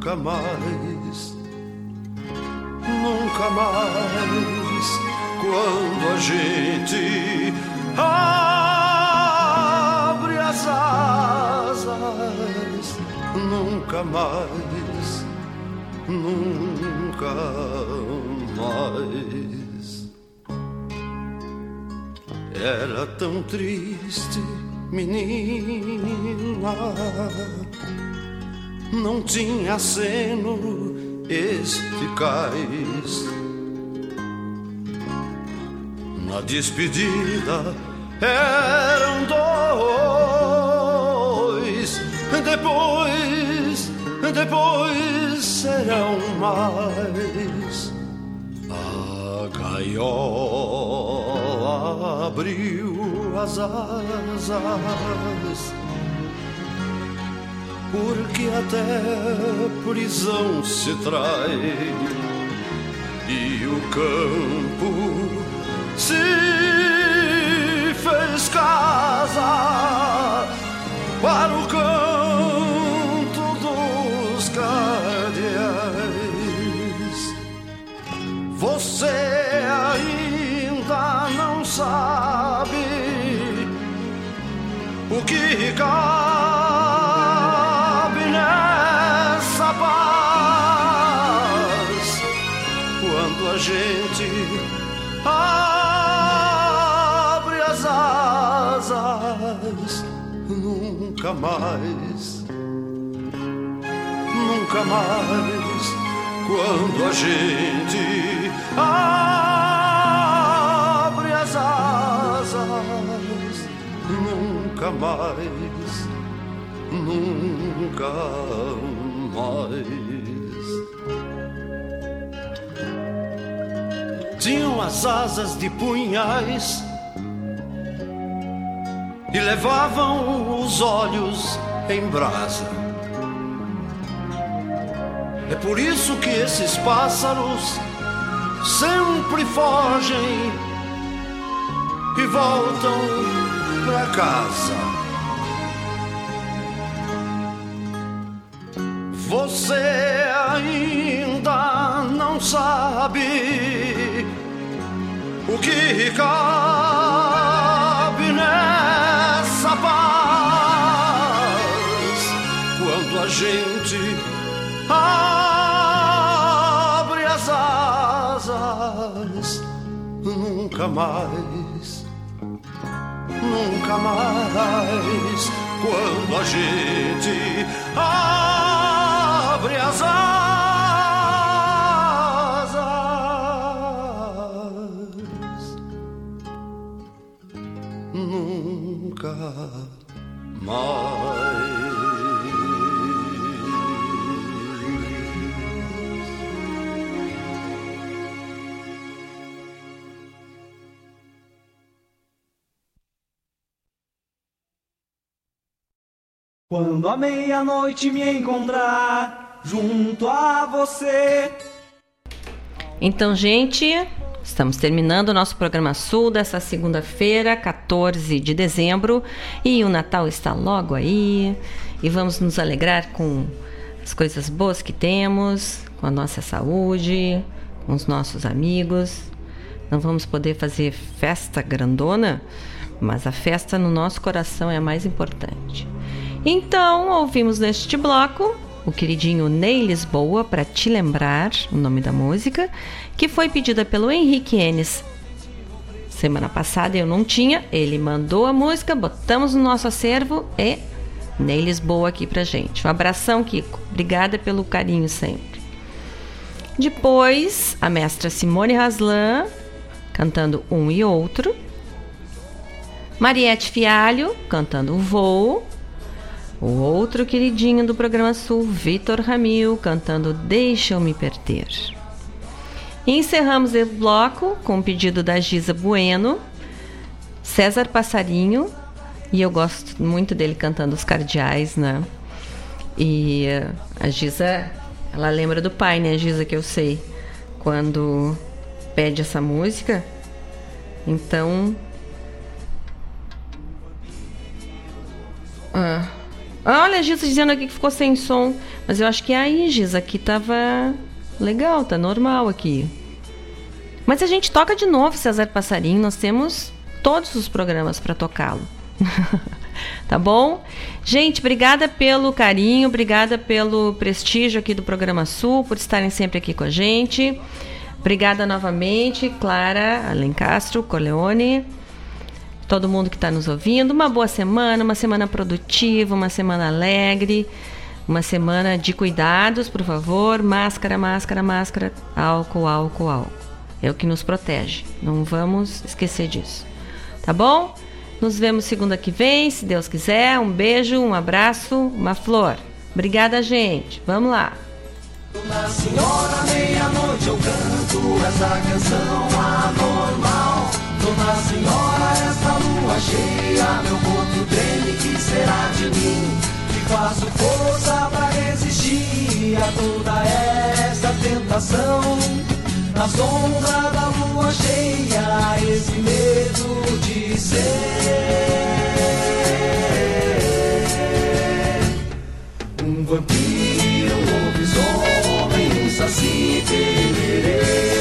Nunca mais, nunca mais quando a gente abre as asas, nunca mais, nunca mais. Era tão triste, menina, não tinha este cais. Na despedida eram dois, depois, depois serão mais. A gaiola abriu as asas, porque até prisão se trai e o campo se fez casa para o canto dos cardeais. Você ainda não sabe o que cabe gente abre as asas, nunca mais, nunca mais, quando a gente abre as asas, nunca mais, nunca mais. Tinham as asas de punhais e levavam os olhos em brasa. É por isso que esses pássaros sempre fogem e voltam pra casa. Você ainda não sabe o que cabe nessa paz quando a gente abre as asas? Nunca mais nunca mais quando a gente abre as asas mais Quando a meia-noite me encontrar junto a você. Então, gente, estamos terminando o nosso programa Sul dessa segunda-feira, 14 de dezembro, e o Natal está logo aí. E vamos nos alegrar com as coisas boas que temos, com a nossa saúde, com os nossos amigos. Não vamos poder fazer festa grandona, mas a festa no nosso coração é a mais importante. Então, ouvimos neste bloco o queridinho Ney Lisboa para te lembrar o nome da música, que foi pedida pelo Henrique Enes. Semana passada eu não tinha, ele mandou a música, botamos no nosso acervo e Ney Lisboa aqui pra gente. Um abração, Kiko. Obrigada pelo carinho sempre. Depois, a mestra Simone Raslan cantando um e outro. Mariette Fialho cantando o voo. O outro queridinho do programa Sul, Vitor Ramil, cantando Deixa eu me perder. E encerramos o bloco com o pedido da Giza Bueno, César Passarinho, e eu gosto muito dele cantando os cardeais, né? E eh, a Giza, ela lembra do pai, né, Giza, que eu sei, quando pede essa música. Então. Ah. Olha, a Giza dizendo aqui que ficou sem som. Mas eu acho que é aí, Giza, aqui tava legal, tá normal aqui. Mas a gente toca de novo César Passarinho, nós temos todos os programas para tocá-lo. tá bom? Gente, obrigada pelo carinho, obrigada pelo prestígio aqui do programa Sul, por estarem sempre aqui com a gente. Obrigada novamente, Clara Alencastro, Corleone todo mundo que está nos ouvindo. Uma boa semana, uma semana produtiva, uma semana alegre, uma semana de cuidados, por favor. Máscara, máscara, máscara, álcool, álcool, álcool. É o que nos protege. Não vamos esquecer disso. Tá bom? Nos vemos segunda que vem, se Deus quiser. Um beijo, um abraço, uma flor. Obrigada, gente. Vamos lá. Dona Senhora, meia-noite eu canto essa canção anormal. Dona Senhora, esta lua cheia, meu corpo treme, que será de mim? faço força pra resistir a toda esta tentação. Na sombra da lua cheia, esse medo de ser um vampiro, um lobisomem, um saci pererê.